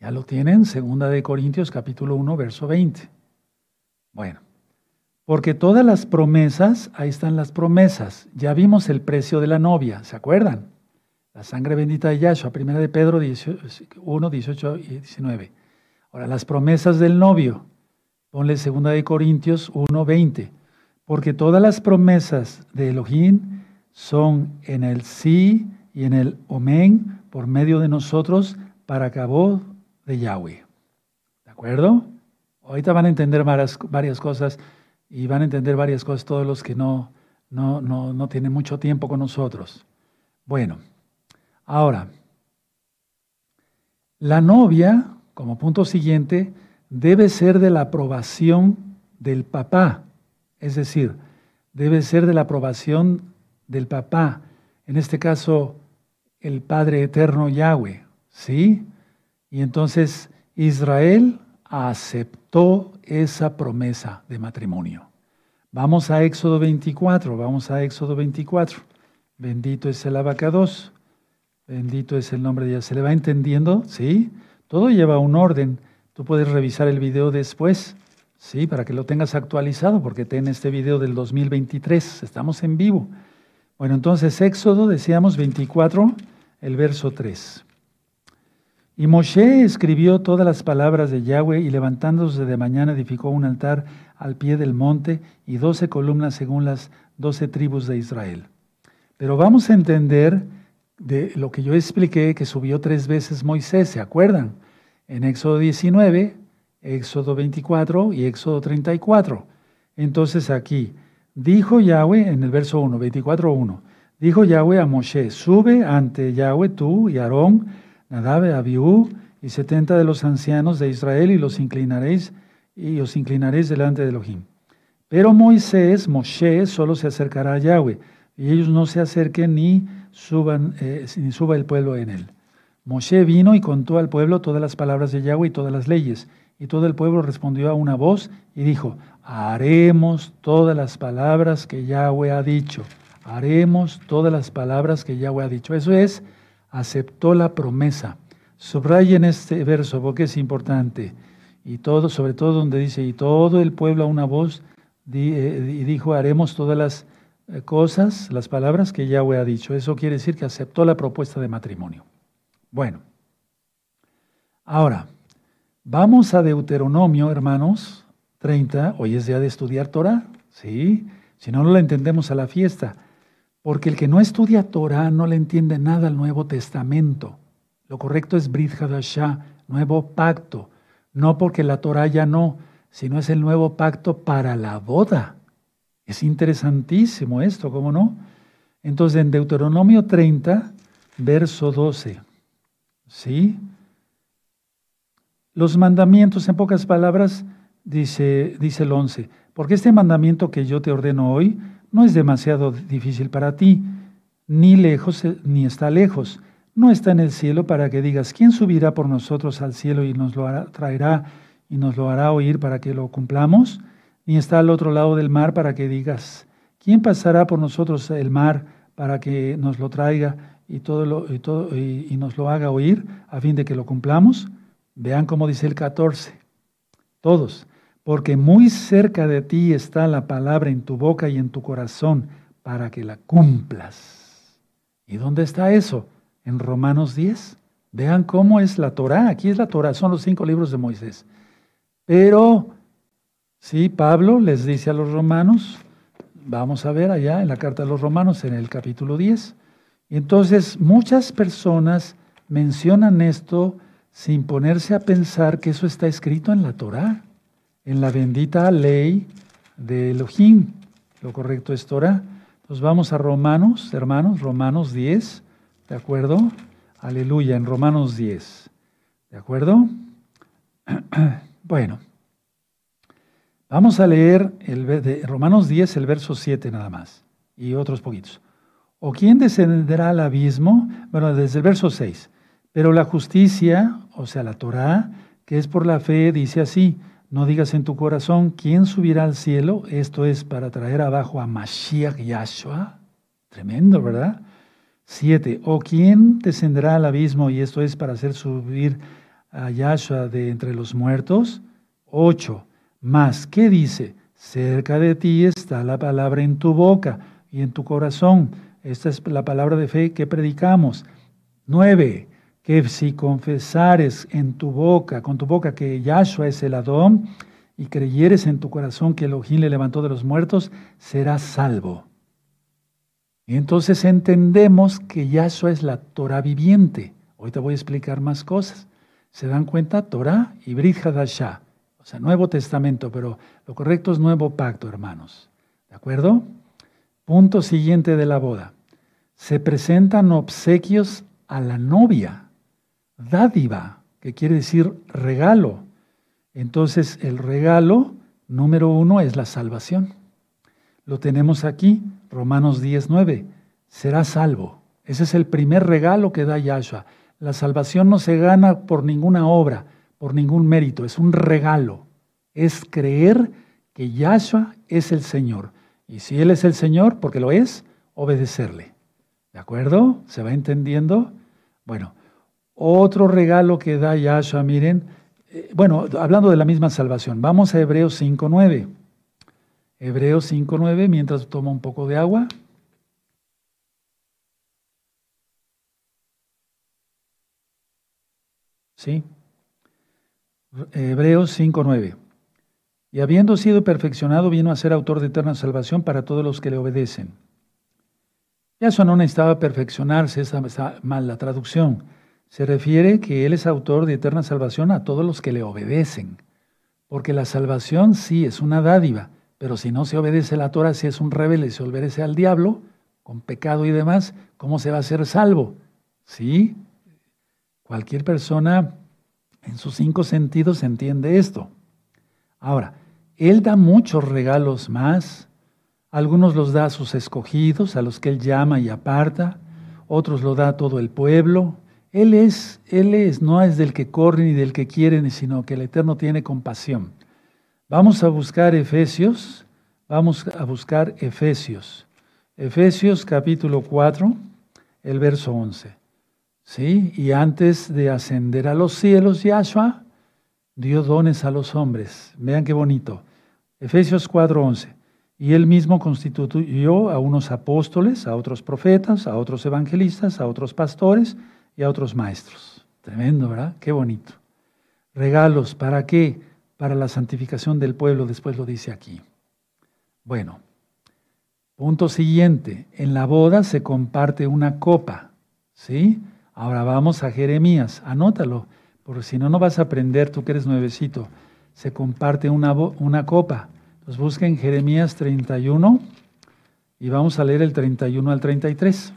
A: ¿Ya lo tienen? Segunda de Corintios capítulo 1 verso 20. Bueno, porque todas las promesas, ahí están las promesas. Ya vimos el precio de la novia, ¿se acuerdan? La sangre bendita de Yahshua, primera de Pedro 1, 18 y 19. Ahora, las promesas del novio, ponle segunda de Corintios 1, 20. Porque todas las promesas de Elohim son en el sí y en el omen por medio de nosotros para cabo de Yahweh. ¿De acuerdo? Ahorita van a entender varias, varias cosas y van a entender varias cosas todos los que no, no, no, no tienen mucho tiempo con nosotros. Bueno. Ahora, la novia, como punto siguiente, debe ser de la aprobación del papá, es decir, debe ser de la aprobación del papá, en este caso el Padre Eterno Yahweh, ¿sí? Y entonces Israel aceptó esa promesa de matrimonio. Vamos a Éxodo 24, vamos a Éxodo 24. Bendito es el abacados. Bendito es el nombre de Dios. ¿Se le va entendiendo? ¿Sí? Todo lleva un orden. Tú puedes revisar el video después, ¿sí? Para que lo tengas actualizado, porque ten este video del 2023. Estamos en vivo. Bueno, entonces Éxodo, decíamos 24, el verso 3. Y Moshe escribió todas las palabras de Yahweh y levantándose de mañana edificó un altar al pie del monte y doce columnas según las doce tribus de Israel. Pero vamos a entender de lo que yo expliqué, que subió tres veces Moisés, ¿se acuerdan? En Éxodo 19, Éxodo 24 y Éxodo 34. Entonces aquí, dijo Yahweh en el verso 1, 24.1, dijo Yahweh a Moshe, sube ante Yahweh tú y Aarón, Nadab, Abiú y setenta de los ancianos de Israel y los inclinaréis y os inclinaréis delante de Elohim. Pero Moisés, Moshe, solo se acercará a Yahweh y ellos no se acerquen ni suban, eh, ni suba el pueblo en él. Moshe vino y contó al pueblo todas las palabras de Yahweh y todas las leyes. Y todo el pueblo respondió a una voz y dijo, haremos todas las palabras que Yahweh ha dicho. Haremos todas las palabras que Yahweh ha dicho. Eso es, aceptó la promesa. Subrayen este verso porque es importante. Y todo, sobre todo donde dice, y todo el pueblo a una voz, eh, y dijo, haremos todas las eh, cosas, las palabras que Yahweh ha dicho. Eso quiere decir que aceptó la propuesta de matrimonio. Bueno, ahora, vamos a Deuteronomio, hermanos, 30. Hoy es día de estudiar Torah, ¿sí? Si no, no la entendemos a la fiesta. Porque el que no estudia Torah no le entiende nada al Nuevo Testamento. Lo correcto es Brit Hadashah, nuevo pacto. No porque la Torah ya no, sino es el nuevo pacto para la boda. Es interesantísimo esto, ¿cómo no? Entonces en Deuteronomio 30, verso 12, ¿sí? Los mandamientos, en pocas palabras, dice, dice el 11, porque este mandamiento que yo te ordeno hoy no es demasiado difícil para ti, ni lejos, ni está lejos. No está en el cielo para que digas, ¿quién subirá por nosotros al cielo y nos lo hará, traerá y nos lo hará oír para que lo cumplamos? Ni está al otro lado del mar para que digas, ¿quién pasará por nosotros el mar para que nos lo traiga y, todo lo, y, todo, y, y nos lo haga oír a fin de que lo cumplamos? Vean cómo dice el 14. Todos porque muy cerca de ti está la palabra en tu boca y en tu corazón para que la cumplas. ¿Y dónde está eso? En Romanos 10. Vean cómo es la Torah. Aquí es la Torah, son los cinco libros de Moisés. Pero, sí, Pablo les dice a los romanos, vamos a ver allá en la carta de los romanos, en el capítulo 10. Y entonces muchas personas mencionan esto sin ponerse a pensar que eso está escrito en la Torah en la bendita ley de Elohim. Lo correcto es Torah. Entonces vamos a Romanos, hermanos, Romanos 10, ¿de acuerdo? Aleluya, en Romanos 10, ¿de acuerdo? Bueno, Vamos a leer el, de Romanos 10, el verso 7 nada más, y otros poquitos. ¿O quién descenderá al abismo? Bueno, desde el verso 6. Pero la justicia, o sea, la Torá, que es por la fe, dice así, no digas en tu corazón, ¿quién subirá al cielo? Esto es para traer abajo a Mashiach Yahshua. Tremendo, ¿verdad? 7. ¿O quién descenderá al abismo? Y esto es para hacer subir a Yahshua de entre los muertos. 8. Mas, ¿qué dice? Cerca de ti está la palabra en tu boca y en tu corazón. Esta es la palabra de fe que predicamos. Nueve: Que si confesares en tu boca, con tu boca que Yahshua es el Adón, y creyeres en tu corazón que el Elohim le levantó de los muertos, serás salvo. Y entonces entendemos que Yahshua es la Torah viviente. Hoy te voy a explicar más cosas. ¿Se dan cuenta? Torah y Brit Hadashah. O sea, Nuevo Testamento, pero lo correcto es Nuevo Pacto, hermanos. ¿De acuerdo? Punto siguiente de la boda. Se presentan obsequios a la novia dádiva, que quiere decir regalo. Entonces el regalo número uno es la salvación. Lo tenemos aquí, Romanos 19. Será salvo. Ese es el primer regalo que da Yahshua. La salvación no se gana por ninguna obra, por ningún mérito, es un regalo. Es creer que Yahshua es el Señor. Y si Él es el Señor, porque lo es, obedecerle. ¿De acuerdo? ¿Se va entendiendo? Bueno, otro regalo que da Yahshua, miren, eh, bueno, hablando de la misma salvación, vamos a Hebreos 5.9. Hebreos 5.9, mientras toma un poco de agua. ¿Sí? Hebreos 5.9. Y habiendo sido perfeccionado, vino a ser autor de eterna salvación para todos los que le obedecen. Yahshua no necesitaba perfeccionarse, esa está mal la traducción se refiere que Él es autor de eterna salvación a todos los que le obedecen. Porque la salvación sí es una dádiva, pero si no se obedece la Torah, si es un rebelde, se obedece al diablo, con pecado y demás, ¿cómo se va a ser salvo? Sí, cualquier persona en sus cinco sentidos entiende esto. Ahora, Él da muchos regalos más. Algunos los da a sus escogidos, a los que Él llama y aparta. Otros lo da a todo el pueblo. Él es, Él es, no es del que corre ni del que quiere, sino que el Eterno tiene compasión. Vamos a buscar Efesios, vamos a buscar Efesios. Efesios capítulo 4, el verso 11. ¿Sí? Y antes de ascender a los cielos, Yahshua dio dones a los hombres. Vean qué bonito. Efesios 4, 11. Y él mismo constituyó a unos apóstoles, a otros profetas, a otros evangelistas, a otros pastores, y a otros maestros. Tremendo, ¿verdad? Qué bonito. Regalos, ¿para qué? Para la santificación del pueblo, después lo dice aquí. Bueno, punto siguiente. En la boda se comparte una copa, ¿sí? Ahora vamos a Jeremías, anótalo, porque si no, no vas a aprender, tú que eres nuevecito. Se comparte una, una copa. Entonces busquen Jeremías 31 y vamos a leer el 31 al 33.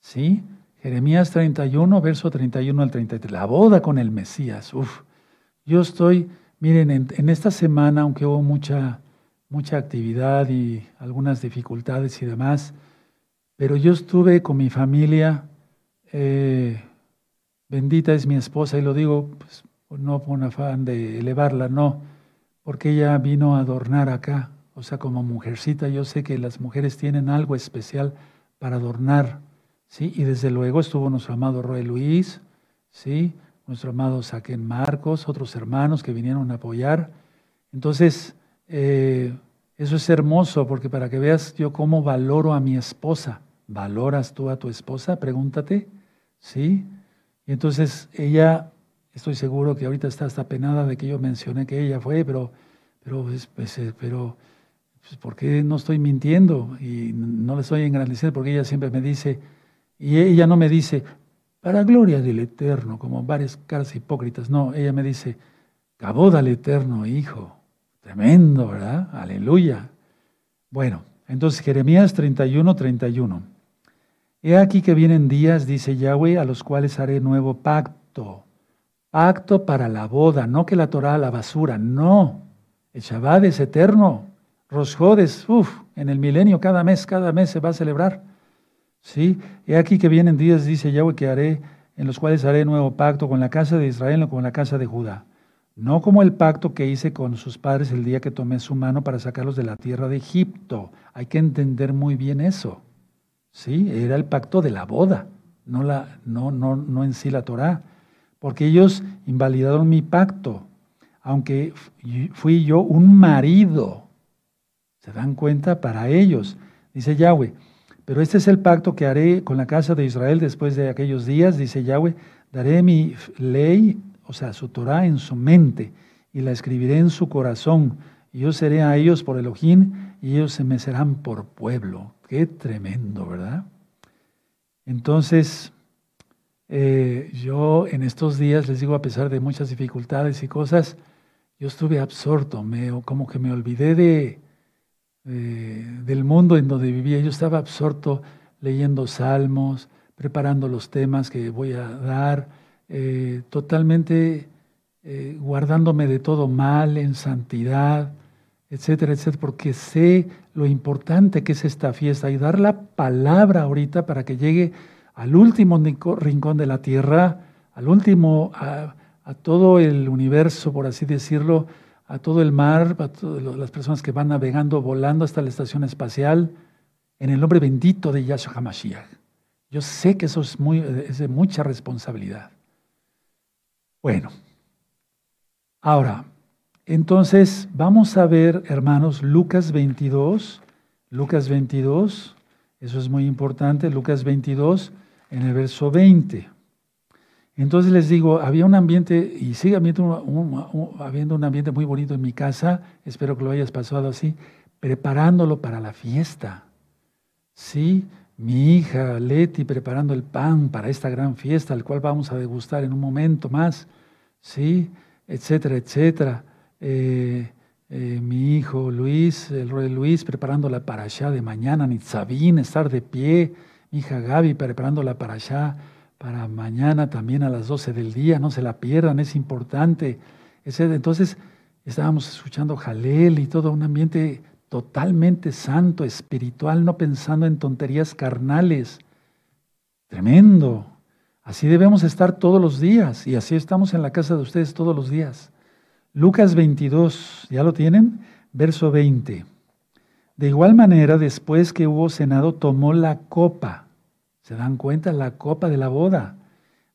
A: ¿Sí? Jeremías 31, verso 31 al 33. La boda con el Mesías. Uf, Yo estoy, miren, en, esta semana, aunque hubo mucha, mucha actividad y algunas dificultades y demás, pero yo estuve con mi familia, eh, bendita es mi esposa, y lo digo pues, no por afán de elevarla, no, porque ella vino a adornar acá, o sea, como mujercita, yo sé que las mujeres tienen algo especial para adornar, ¿sí? Y desde luego estuvo nuestro amado Roy Luis, ¿sí? Nuestro amado Saquen Marcos, otros hermanos que vinieron a apoyar. Entonces, eh, eso es hermoso, porque para que veas yo cómo valoro a mi esposa. ¿Valoras tú a tu esposa? Pregúntate, ¿sí? Y entonces ella Estoy seguro que ahorita está hasta penada de que yo mencioné que ella fue, pero, pero, pues, eh, pero pues, ¿por qué no estoy mintiendo? Y no le estoy engrandeciendo porque ella siempre me dice, y ella no me dice, para gloria del Eterno, como varias caras hipócritas. No, ella me dice, caboda al Eterno, hijo. Tremendo, ¿verdad? Aleluya. Bueno, entonces Jeremías 31, 31. He aquí que vienen días, dice Yahweh, a los cuales haré nuevo pacto Pacto para la boda, no que la Torah a la basura, no. El Shabbat es eterno. Rosjodes, uff, en el milenio, cada mes, cada mes se va a celebrar. Sí, y aquí que vienen días, dice Yahweh, que haré, en los cuales haré nuevo pacto con la casa de Israel o con la casa de Judá. No como el pacto que hice con sus padres el día que tomé su mano para sacarlos de la tierra de Egipto. Hay que entender muy bien eso. Sí, era el pacto de la boda, no, la, no, no, no en sí la Torah porque ellos invalidaron mi pacto, aunque fui yo un marido. ¿Se dan cuenta? Para ellos, dice Yahweh. Pero este es el pacto que haré con la casa de Israel después de aquellos días, dice Yahweh. Daré mi ley, o sea, su Torah en su mente, y la escribiré en su corazón. Y yo seré a ellos por Elohim, y ellos se me serán por pueblo. Qué tremendo, ¿verdad? Entonces, eh, yo en estos días, les digo, a pesar de muchas dificultades y cosas, yo estuve absorto, me, como que me olvidé de, del mundo en donde vivía. Yo estaba absorto leyendo salmos, preparando los temas que voy a dar, eh, totalmente eh, guardándome de todo mal, en santidad, etcétera, etcétera, porque sé lo importante que es esta fiesta y dar la palabra ahorita para que llegue al último rincón de la Tierra, al último, a, todo el universo, por así decirlo, a todo el mar, a todas las personas que van navegando, volando hasta la estación espacial, en el nombre bendito de Yahshua HaMashiach. Yo sé que eso es, muy, es de mucha responsabilidad. Bueno, ahora, entonces vamos a ver, hermanos, Lucas 22, Lucas 22, eso es muy importante, Lucas 22, en el verso 20. Entonces les digo, había un ambiente, y sigue habiendo un, ambiente muy bonito en mi casa, espero que lo hayas pasado así, preparándolo para la fiesta. Sí, mi hija Leti preparando el pan para esta gran fiesta, al cual vamos a degustar en un momento más, sí, etcétera, etcétera. Eh, eh, mi hijo Luis, el rey Luis, preparándola para allá de mañana, Nitzabín, estar de pie, mi hija Gaby preparándola para allá, para mañana también a las 12 del día, no se la pierdan, es importante. Entonces estábamos escuchando Jalel y todo un ambiente totalmente santo, espiritual, no pensando en tonterías carnales. Tremendo. Así debemos estar todos los días y así estamos en la casa de ustedes todos los días. Lucas 22, ¿ya lo tienen? Verso 20. De igual manera, después que hubo cenado, tomó la copa. ¿Se dan cuenta? La copa de la boda.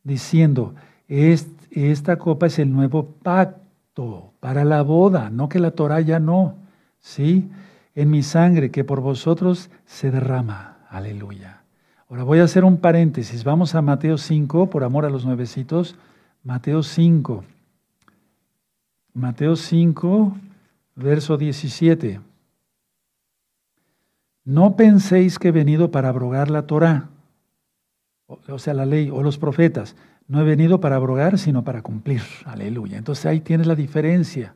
A: Diciendo, esta copa es el nuevo pacto para la boda, no que la Torah ya no. ¿Sí? En mi sangre que por vosotros se derrama. Aleluya. Ahora voy a hacer un paréntesis. Vamos a Mateo 5, por amor a los nuevecitos. Mateo 5. Mateo 5, verso 17. No penséis que he venido para abrogar la Torah, o sea, la ley o los profetas. No he venido para abrogar, sino para cumplir. Aleluya. Entonces ahí tienes la diferencia.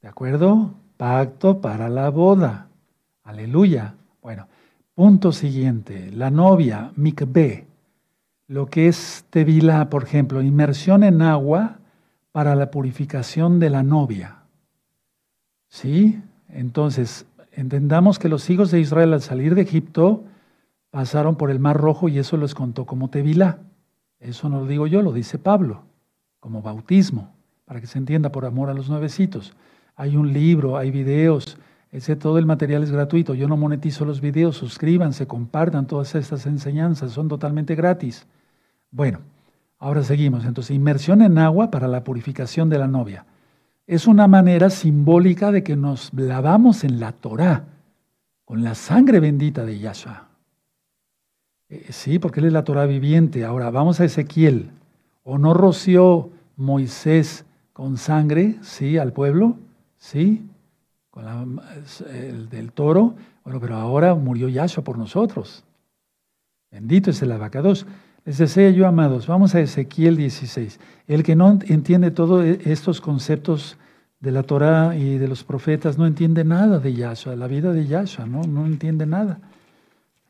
A: ¿De acuerdo? Pacto para la boda. Aleluya. Bueno, punto siguiente. La novia, mikbe. Lo que es tevilá, por ejemplo, inmersión en agua para la purificación de la novia. ¿Sí? Entonces, entendamos que los hijos de Israel al salir de Egipto pasaron por el Mar Rojo y eso les contó como Tevilá. Eso no lo digo yo, lo dice Pablo, como bautismo, para que se entienda por amor a los nuevecitos. Hay un libro, hay videos, ese todo el material es gratuito. Yo no monetizo los videos, suscríbanse, compartan todas estas enseñanzas, son totalmente gratis. Bueno, ahora seguimos. Entonces, inmersión en agua para la purificación de la novia. Es una manera simbólica de que nos lavamos en la Torá, con la sangre bendita de Yahshua. Eh, sí, porque él es la Torah viviente. Ahora, vamos a Ezequiel. ¿O no roció Moisés con sangre, sí, al pueblo? Sí con el del toro, bueno, pero ahora murió Yahshua por nosotros. Bendito es el abacados. Les deseo yo, amados, vamos a Ezequiel 16. El que no entiende todos estos conceptos de la Torah y de los profetas no entiende nada de Yahshua, la vida de Yahshua, ¿no? No entiende nada.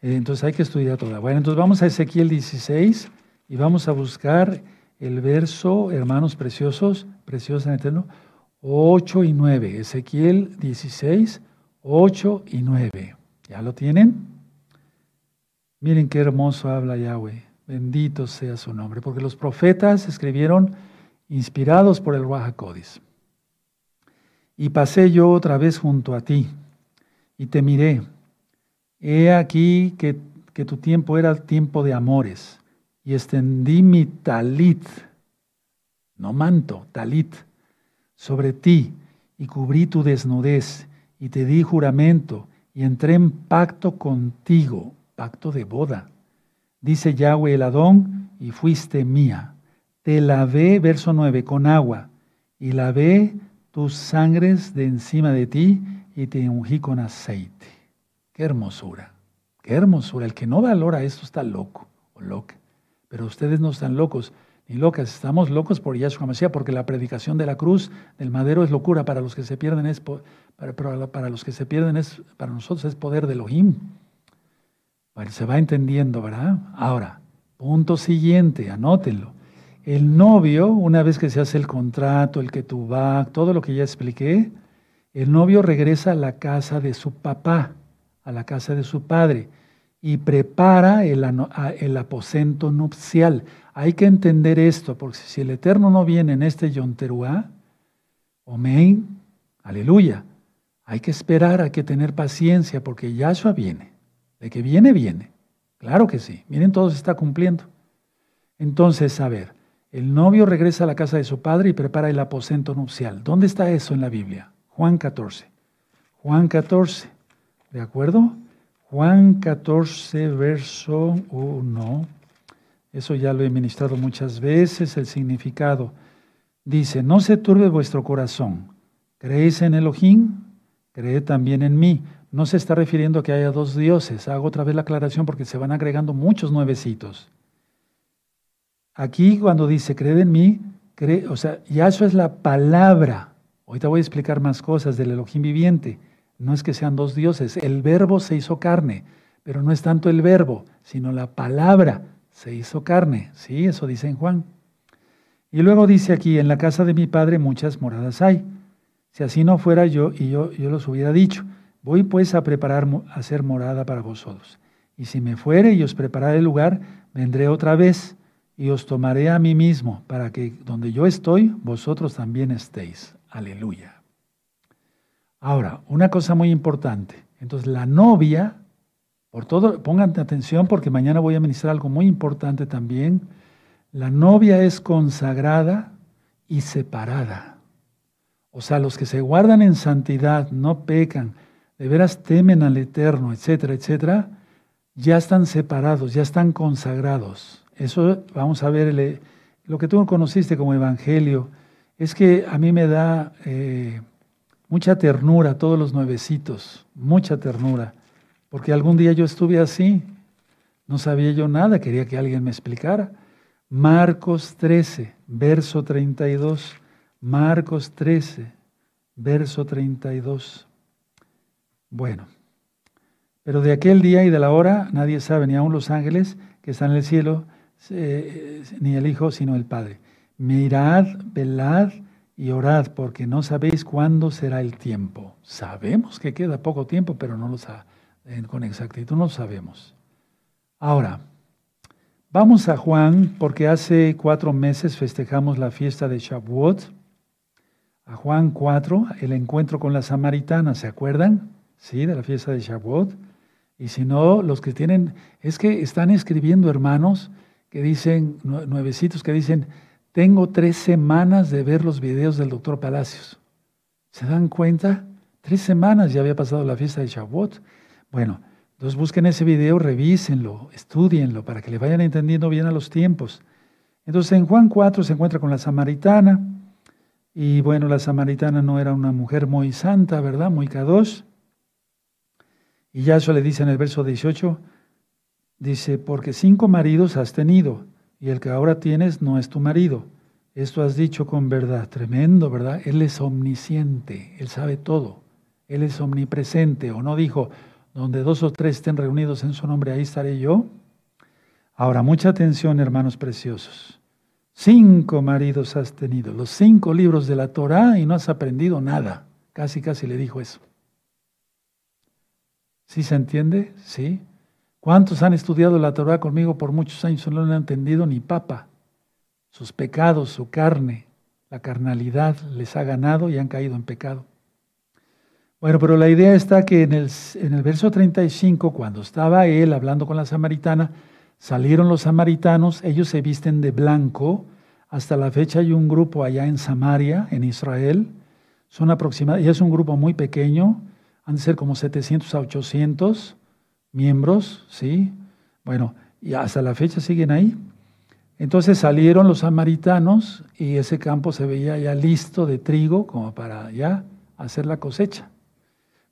A: Eh, entonces hay que estudiar toda. Bueno, entonces vamos a Ezequiel 16 y vamos a buscar el verso, hermanos preciosos, preciosos en eterno, 8 y 9. Ezequiel 16, 8 y 9. ¿Ya lo tienen? Miren qué hermoso habla Yahweh. Bendito sea su nombre. Porque los profetas escribieron inspirados por el Codis. Y pasé yo otra vez junto a ti y te miré. He aquí que, que tu tiempo era tiempo de amores y extendí mi talit, no manto, talit sobre ti y cubrí tu desnudez y te di juramento y entré en pacto contigo, pacto de boda. Dice Yahweh el Adón, y fuiste mía. Te lavé, verso 9, con agua, y lavé tus sangres de encima de ti y te ungí con aceite. Qué hermosura, qué hermosura. El que no valora esto está loco o loca. Pero ustedes no están locos y locas. Estamos locos por Yahshua Mashiach porque la predicación de la cruz del madero es locura. Para los que se pierden es para, para, los que se pierden es para nosotros es poder de Elohim. Se va entendiendo, ¿verdad? Ahora, punto siguiente, anótenlo. El novio, una vez que se hace el contrato, el que tú vas, todo lo que ya expliqué, el novio regresa a la casa de su papá, a la casa de su padre, y prepara el, el aposento nupcial. Hay que entender esto, porque si el Eterno no viene en este Yonteruá, Omein, aleluya, hay que esperar, hay que tener paciencia, porque Yahshua viene. De que viene, viene. Claro que sí. Miren, todo se está cumpliendo. Entonces, a ver, el novio regresa a la casa de su padre y prepara el aposento nupcial. ¿Dónde está eso en la Biblia? Juan 14. Juan 14. ¿De acuerdo? Juan 14, verso 1. Eso ya lo he ministrado muchas veces, el significado. Dice, no se turbe vuestro corazón. ¿Creéis en Elohim? Creed también en mí. No se está refiriendo a que haya dos dioses. Hago otra vez la aclaración porque se van agregando muchos nuevecitos. Aquí cuando dice, creed en mí, cree, o sea, eso es la palabra. Ahorita voy a explicar más cosas del Elohim viviente. No es que sean dos dioses. El verbo se hizo carne, pero no es tanto el verbo, sino la palabra se hizo carne. Sí, eso dice en Juan. Y luego dice aquí, en la casa de mi padre muchas moradas hay. Si así no fuera yo y yo, yo los hubiera dicho, voy pues a preparar, a hacer morada para vosotros. Y si me fuere y os prepararé el lugar, vendré otra vez y os tomaré a mí mismo, para que donde yo estoy, vosotros también estéis. Aleluya. Ahora, una cosa muy importante. Entonces, la novia por todo, pongan atención porque mañana voy a ministrar algo muy importante también. La novia es consagrada y separada. O sea, los que se guardan en santidad, no pecan, de veras temen al Eterno, etcétera, etcétera, ya están separados, ya están consagrados. Eso vamos a ver, lo que tú conociste como evangelio, es que a mí me da eh, mucha ternura todos los nuevecitos, mucha ternura. Porque algún día yo estuve así, no sabía yo nada, quería que alguien me explicara. Marcos 13, verso 32. Marcos 13, verso 32. Bueno, pero de aquel día y de la hora nadie sabe, ni aun los ángeles que están en el cielo, ni el Hijo, sino el Padre. mirad, velad y orad, porque no sabéis cuándo será el tiempo. Sabemos que queda poco tiempo, pero no lo con exactitud no lo sabemos. Ahora, vamos a Juan, porque hace cuatro meses festejamos la fiesta de Shavuot. A Juan 4, el encuentro con la samaritana, ¿se acuerdan? Sí, de la fiesta de Shavuot. Y si no, los que tienen, es que están escribiendo hermanos que dicen, nuevecitos que dicen, tengo tres semanas de ver los videos del doctor Palacios. ¿Se dan cuenta? Tres semanas ya había pasado la fiesta de Shavuot. Bueno, entonces busquen ese video, revísenlo, estudienlo para que le vayan entendiendo bien a los tiempos. Entonces en Juan 4 se encuentra con la samaritana. Y bueno, la samaritana no era una mujer muy santa, ¿verdad? Muy kadosh. Y ya eso le dice en el verso 18, dice, porque cinco maridos has tenido y el que ahora tienes no es tu marido. Esto has dicho con verdad, tremendo, ¿verdad? Él es omnisciente, Él sabe todo, Él es omnipresente, o no dijo, donde dos o tres estén reunidos en su nombre, ahí estaré yo. Ahora, mucha atención, hermanos preciosos. Cinco maridos has tenido, los cinco libros de la Torah y no has aprendido nada. Casi, casi le dijo eso. ¿Sí se entiende? Sí. ¿Cuántos han estudiado la Torah conmigo por muchos años y no han entendido ni papa? Sus pecados, su carne, la carnalidad les ha ganado y han caído en pecado. Bueno, pero la idea está que en el, en el verso 35, cuando estaba él hablando con la samaritana, salieron los samaritanos, ellos se visten de blanco. Hasta la fecha hay un grupo allá en Samaria, en Israel. Son aproximadamente, y es un grupo muy pequeño, han de ser como 700 a 800 miembros, ¿sí? Bueno, y hasta la fecha siguen ahí. Entonces salieron los samaritanos y ese campo se veía ya listo de trigo como para ya hacer la cosecha.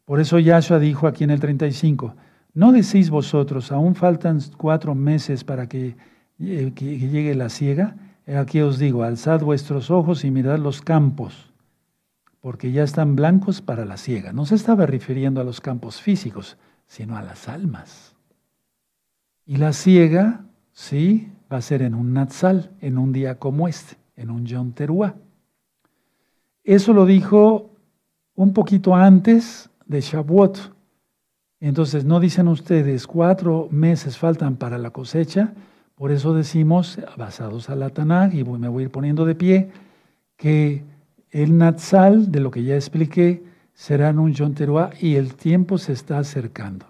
A: Por eso Yahshua dijo aquí en el 35, no decís vosotros, aún faltan cuatro meses para que, eh, que llegue la siega. Aquí os digo, alzad vuestros ojos y mirad los campos, porque ya están blancos para la siega. No se estaba refiriendo a los campos físicos, sino a las almas. Y la ciega, sí, va a ser en un Natsal, en un día como este, en un Yom Teruah. Eso lo dijo un poquito antes de Shavuot. Entonces, no dicen ustedes, cuatro meses faltan para la cosecha, por eso decimos, basados a la Tanakh, y me voy a ir poniendo de pie, que el Natsal, de lo que ya expliqué, serán un Yom y el tiempo se está acercando.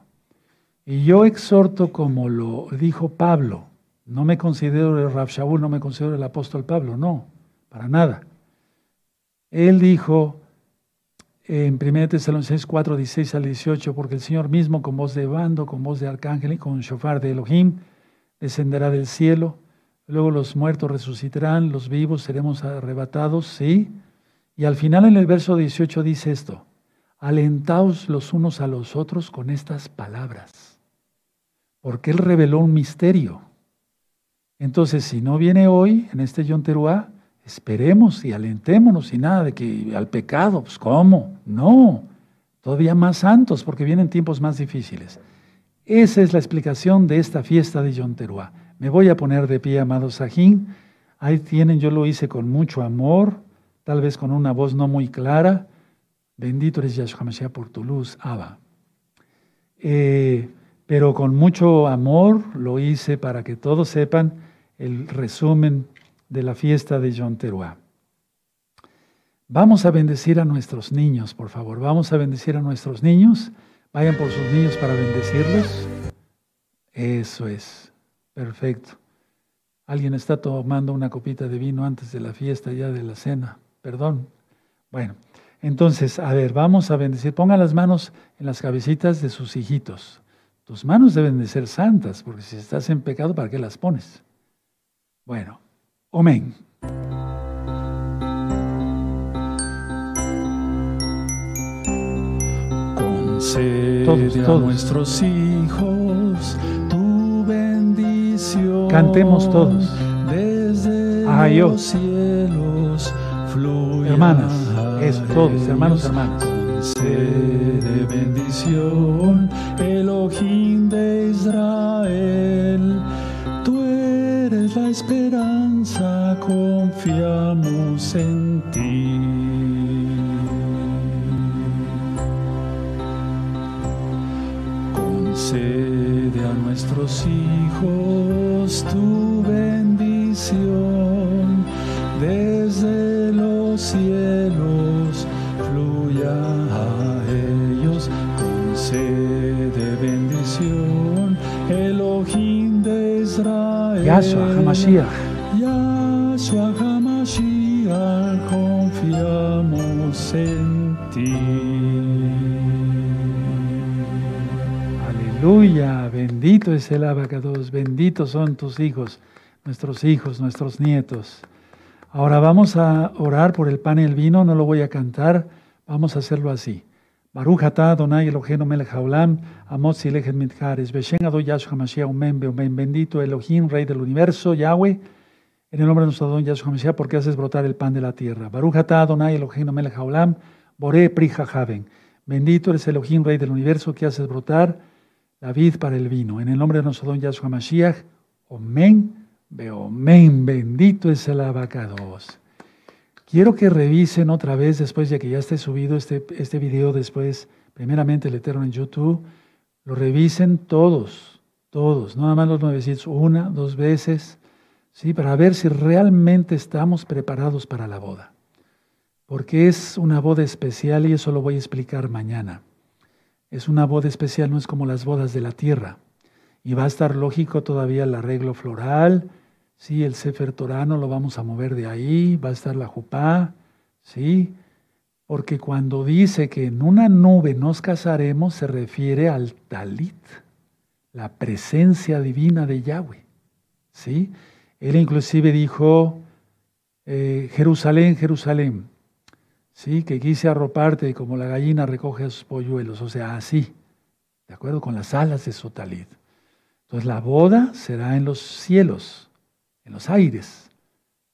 A: Y yo exhorto como lo dijo Pablo, no me considero el Rav Shaul, no me considero el apóstol Pablo, no, para nada. Él dijo en 1 Tesalonicenses 4, 16 al 18, porque el Señor mismo con voz de bando, con voz de arcángel y con shofar de Elohim, descenderá del cielo, luego los muertos resucitarán, los vivos seremos arrebatados, sí. Y al final en el verso 18 dice esto, alentaos los unos a los otros con estas palabras, porque Él reveló un misterio. Entonces, si no viene hoy, en este Yom Teruah, esperemos y alentémonos y nada de que al pecado, pues ¿cómo? No, todavía más santos, porque vienen tiempos más difíciles. Esa es la explicación de esta fiesta de Yom Teruah. Me voy a poner de pie, amado Sajín. Ahí tienen, yo lo hice con mucho amor, tal vez con una voz no muy clara, Bendito eres Yahshua Mashiach por tu luz, Abba. Eh, pero con mucho amor lo hice para que todos sepan el resumen de la fiesta de Yom Teruah. Vamos a bendecir a nuestros niños, por favor. Vamos a bendecir a nuestros niños. Vayan por sus niños para bendecirlos. Eso es. Perfecto. Alguien está tomando una copita de vino antes de la fiesta, ya de la cena. Perdón. Bueno. Entonces, a ver, vamos a bendecir. Pongan las manos en las cabecitas de sus hijitos. Tus manos deben de ser santas, porque si estás en pecado, ¿para qué las pones? Bueno, amén.
B: Todos, a nuestros hijos tu bendición.
A: Cantemos todos.
B: Desde los cielos
A: Hermanas, eso, todos, hermanos, hermanas.
B: de bendición, Elohim de Israel, tú eres la esperanza confiamos en ti. Concede a nuestros hijos tu bendición
A: Yahshua HaMashiach
B: Yahshua HaMashiach confiamos en ti
A: Aleluya, bendito es el abacados, benditos son tus hijos, nuestros hijos, nuestros nietos. Ahora vamos a orar por el pan y el vino, no lo voy a cantar, vamos a hacerlo así. Baruch atah Adonai Eloheinu melech haolam, amot silechet mitjares, beshen ado Yahshua Mashiach, omen, omen, bendito Elohim, Rey del universo, Yahweh, en el nombre de nuestro Adón Yahshua Mashiach, porque haces brotar el pan de la tierra. Baruch atah Adonai Eloheinu melech haolam, bore prija javen. Bendito eres Elohim, Rey del universo, que haces brotar la vid para el vino. En el nombre de nuestro Adón Yahshua Mashiach, omen, Beomen, bendito es el abacados. Quiero que revisen otra vez, después de que ya esté subido este, este video, después, primeramente el Eterno en YouTube, lo revisen todos, todos, no nada más los nuevecitos, una, dos veces, ¿sí? para ver si realmente estamos preparados para la boda. Porque es una boda especial y eso lo voy a explicar mañana. Es una boda especial, no es como las bodas de la tierra. Y va a estar lógico todavía el arreglo floral, Sí, el Sefer Torano lo vamos a mover de ahí, va a estar la Jupá, ¿sí? Porque cuando dice que en una nube nos casaremos, se refiere al talit, la presencia divina de Yahweh, ¿sí? Él inclusive dijo, eh, Jerusalén, Jerusalén, ¿sí? Que quise arroparte como la gallina recoge a sus polluelos, o sea, así, ¿de acuerdo? Con las alas de su talit. Entonces la boda será en los cielos, en los aires,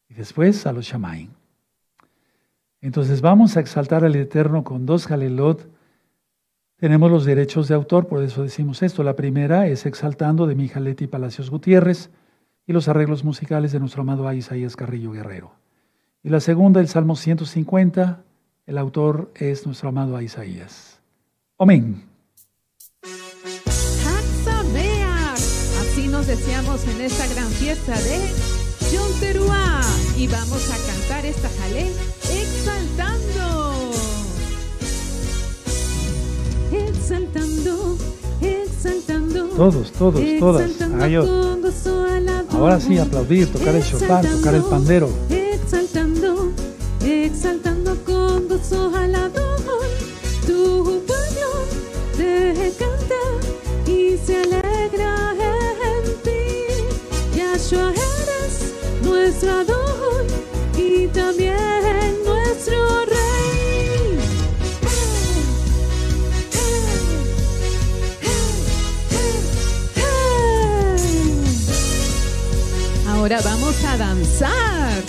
A: y después a los Shamaim. Entonces vamos a exaltar al Eterno con dos Jalelot. Tenemos los derechos de autor, por eso decimos esto. La primera es exaltando de Mijaleti Palacios Gutiérrez y los arreglos musicales de nuestro amado Isaías Carrillo Guerrero. Y la segunda, el Salmo 150, el autor es nuestro amado Isaías. Amén.
C: Nos deseamos en esta gran fiesta de Yom Teruah. Y vamos a cantar esta jalel exaltando. Exaltando, exaltando.
A: Todos, todos, todas. Ahora sí, aplaudir, tocar el shofar, tocar el pandero.
C: Exaltando, exaltando con gozo alador. Tu pueblo te canta Yahshua eres nuestro Adón y también nuestro Rey. Ahora vamos a danzar.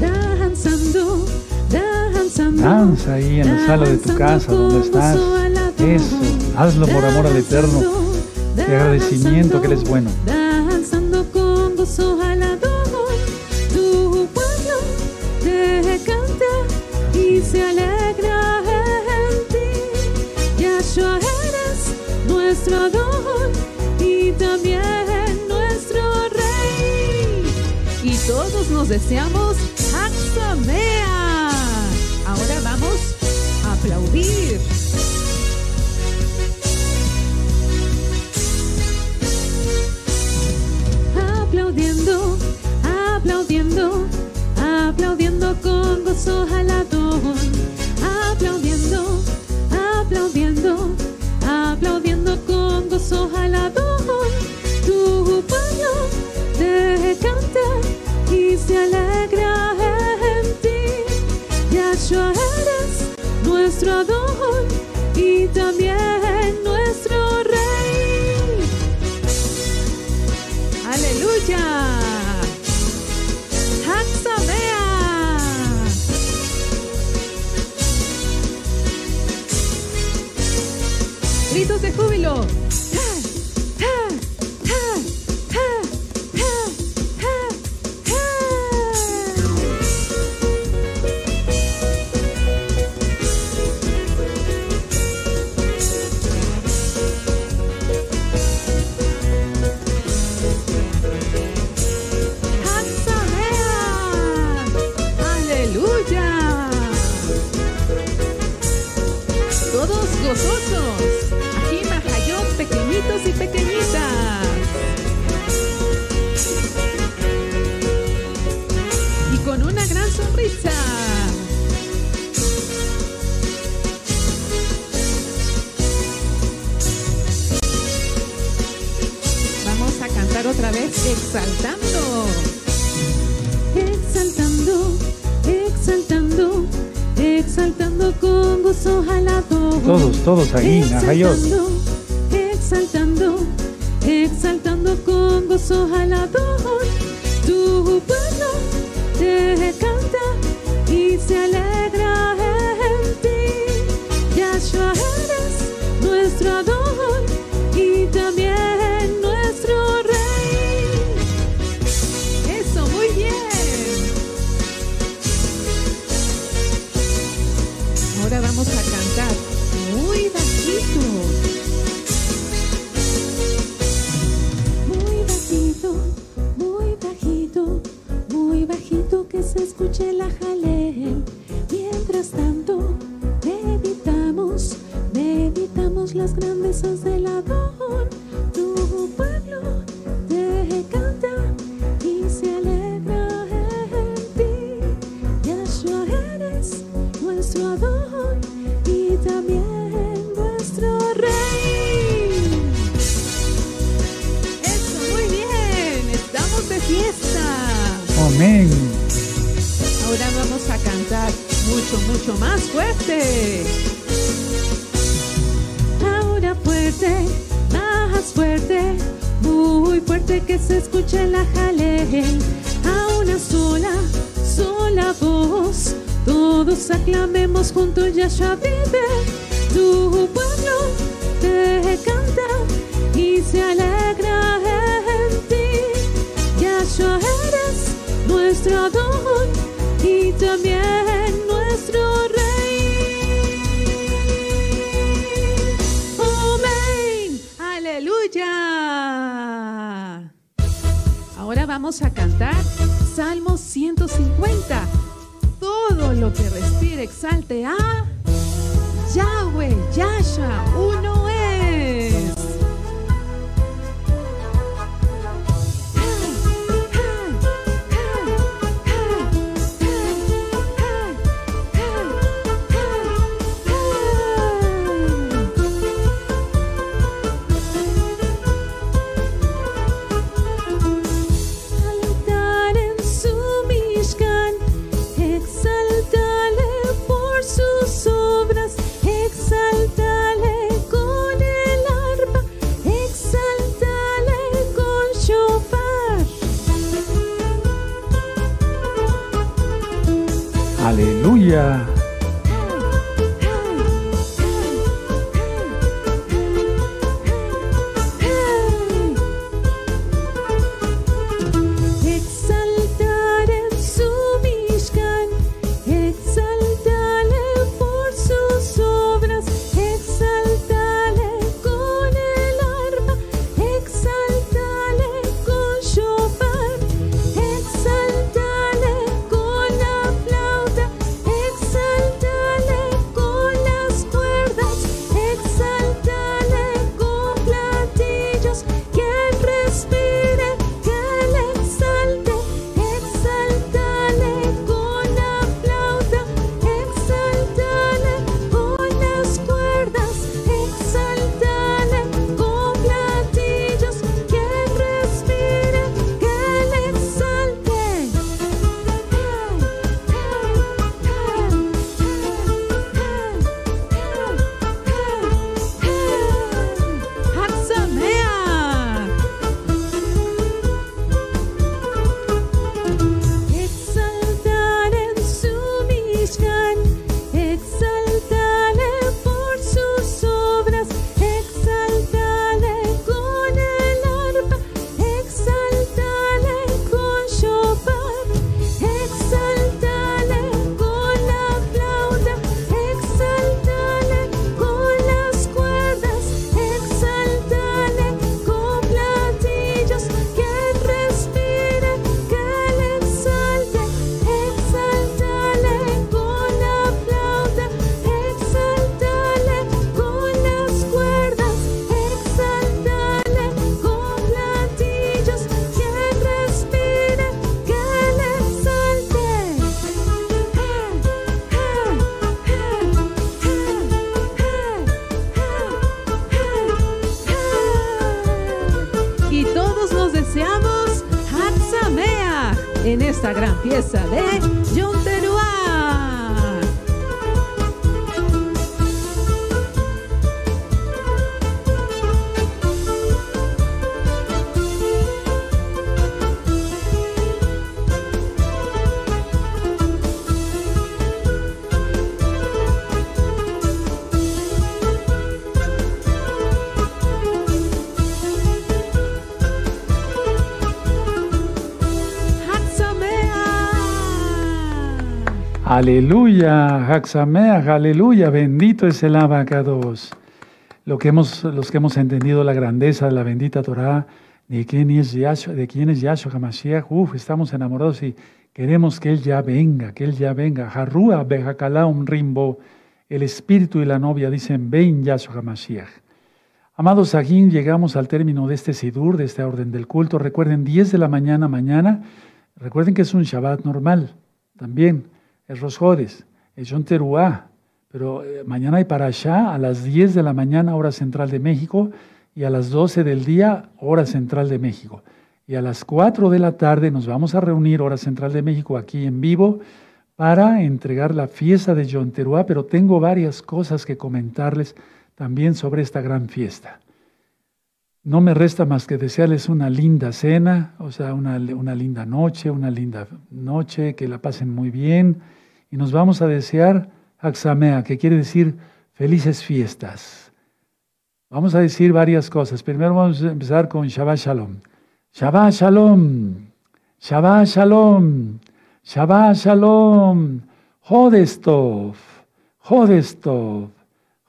C: Danzando, danzando.
A: Danza ahí en la sala de tu casa, donde estás. Eso, hazlo por amor al Eterno. De agradecimiento que Él es bueno.
C: Danzando con gozo tu pueblo te canta y se alegra en ti. Yahshua eres nuestro Adón y también nuestro Rey. Y todos nos deseamos exaltando. Exaltando, exaltando, exaltando con gozo jalado.
A: Todos, todos ahí,
C: Exaltando, exaltando, exaltando con gozo jalado. Tu pueblo te canta y se alegra en ti. Yahshua eres nuestro ador y también brazos de la esta gran fiesta de Yom
A: Aleluya, Haxameach, aleluya, bendito es el abacados. Lo que hemos, los que hemos entendido la grandeza de la bendita Torah, de quién es Yahshua, de quién es Yahshua HaMashiach, uf, estamos enamorados y queremos que Él ya venga, que Él ya venga. Harrua Bejakala un rimbo, el espíritu y la novia dicen, ven Yahshua HaMashiach. Amados aquí llegamos al término de este Sidur, de este orden del culto. Recuerden, 10 de la mañana, mañana, recuerden que es un Shabbat normal, también es Rosjodes, es Yom Teruah, pero eh, mañana hay para allá a las 10 de la mañana, hora central de México, y a las 12 del día, hora central de México. Y a las 4 de la tarde nos vamos a reunir, hora central de México, aquí en vivo, para entregar la fiesta de Yom Teruah, pero tengo varias cosas que comentarles también sobre esta gran fiesta. No me resta más que desearles una linda cena, o sea, una, una linda noche, una linda noche, que la pasen muy bien y nos vamos a desear Aksamea, que quiere decir felices fiestas. Vamos a decir varias cosas. Primero vamos a empezar con Shabbat Shalom. Shabbat Shalom, Shabbat Shalom, Shabbat Shalom, Jodestov, Jodestov,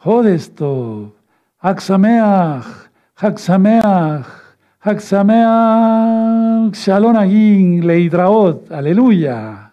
A: Jodestov, Aksameach, Haksameach, Haksameach, Shalom Agin, Leidraot, aleluya.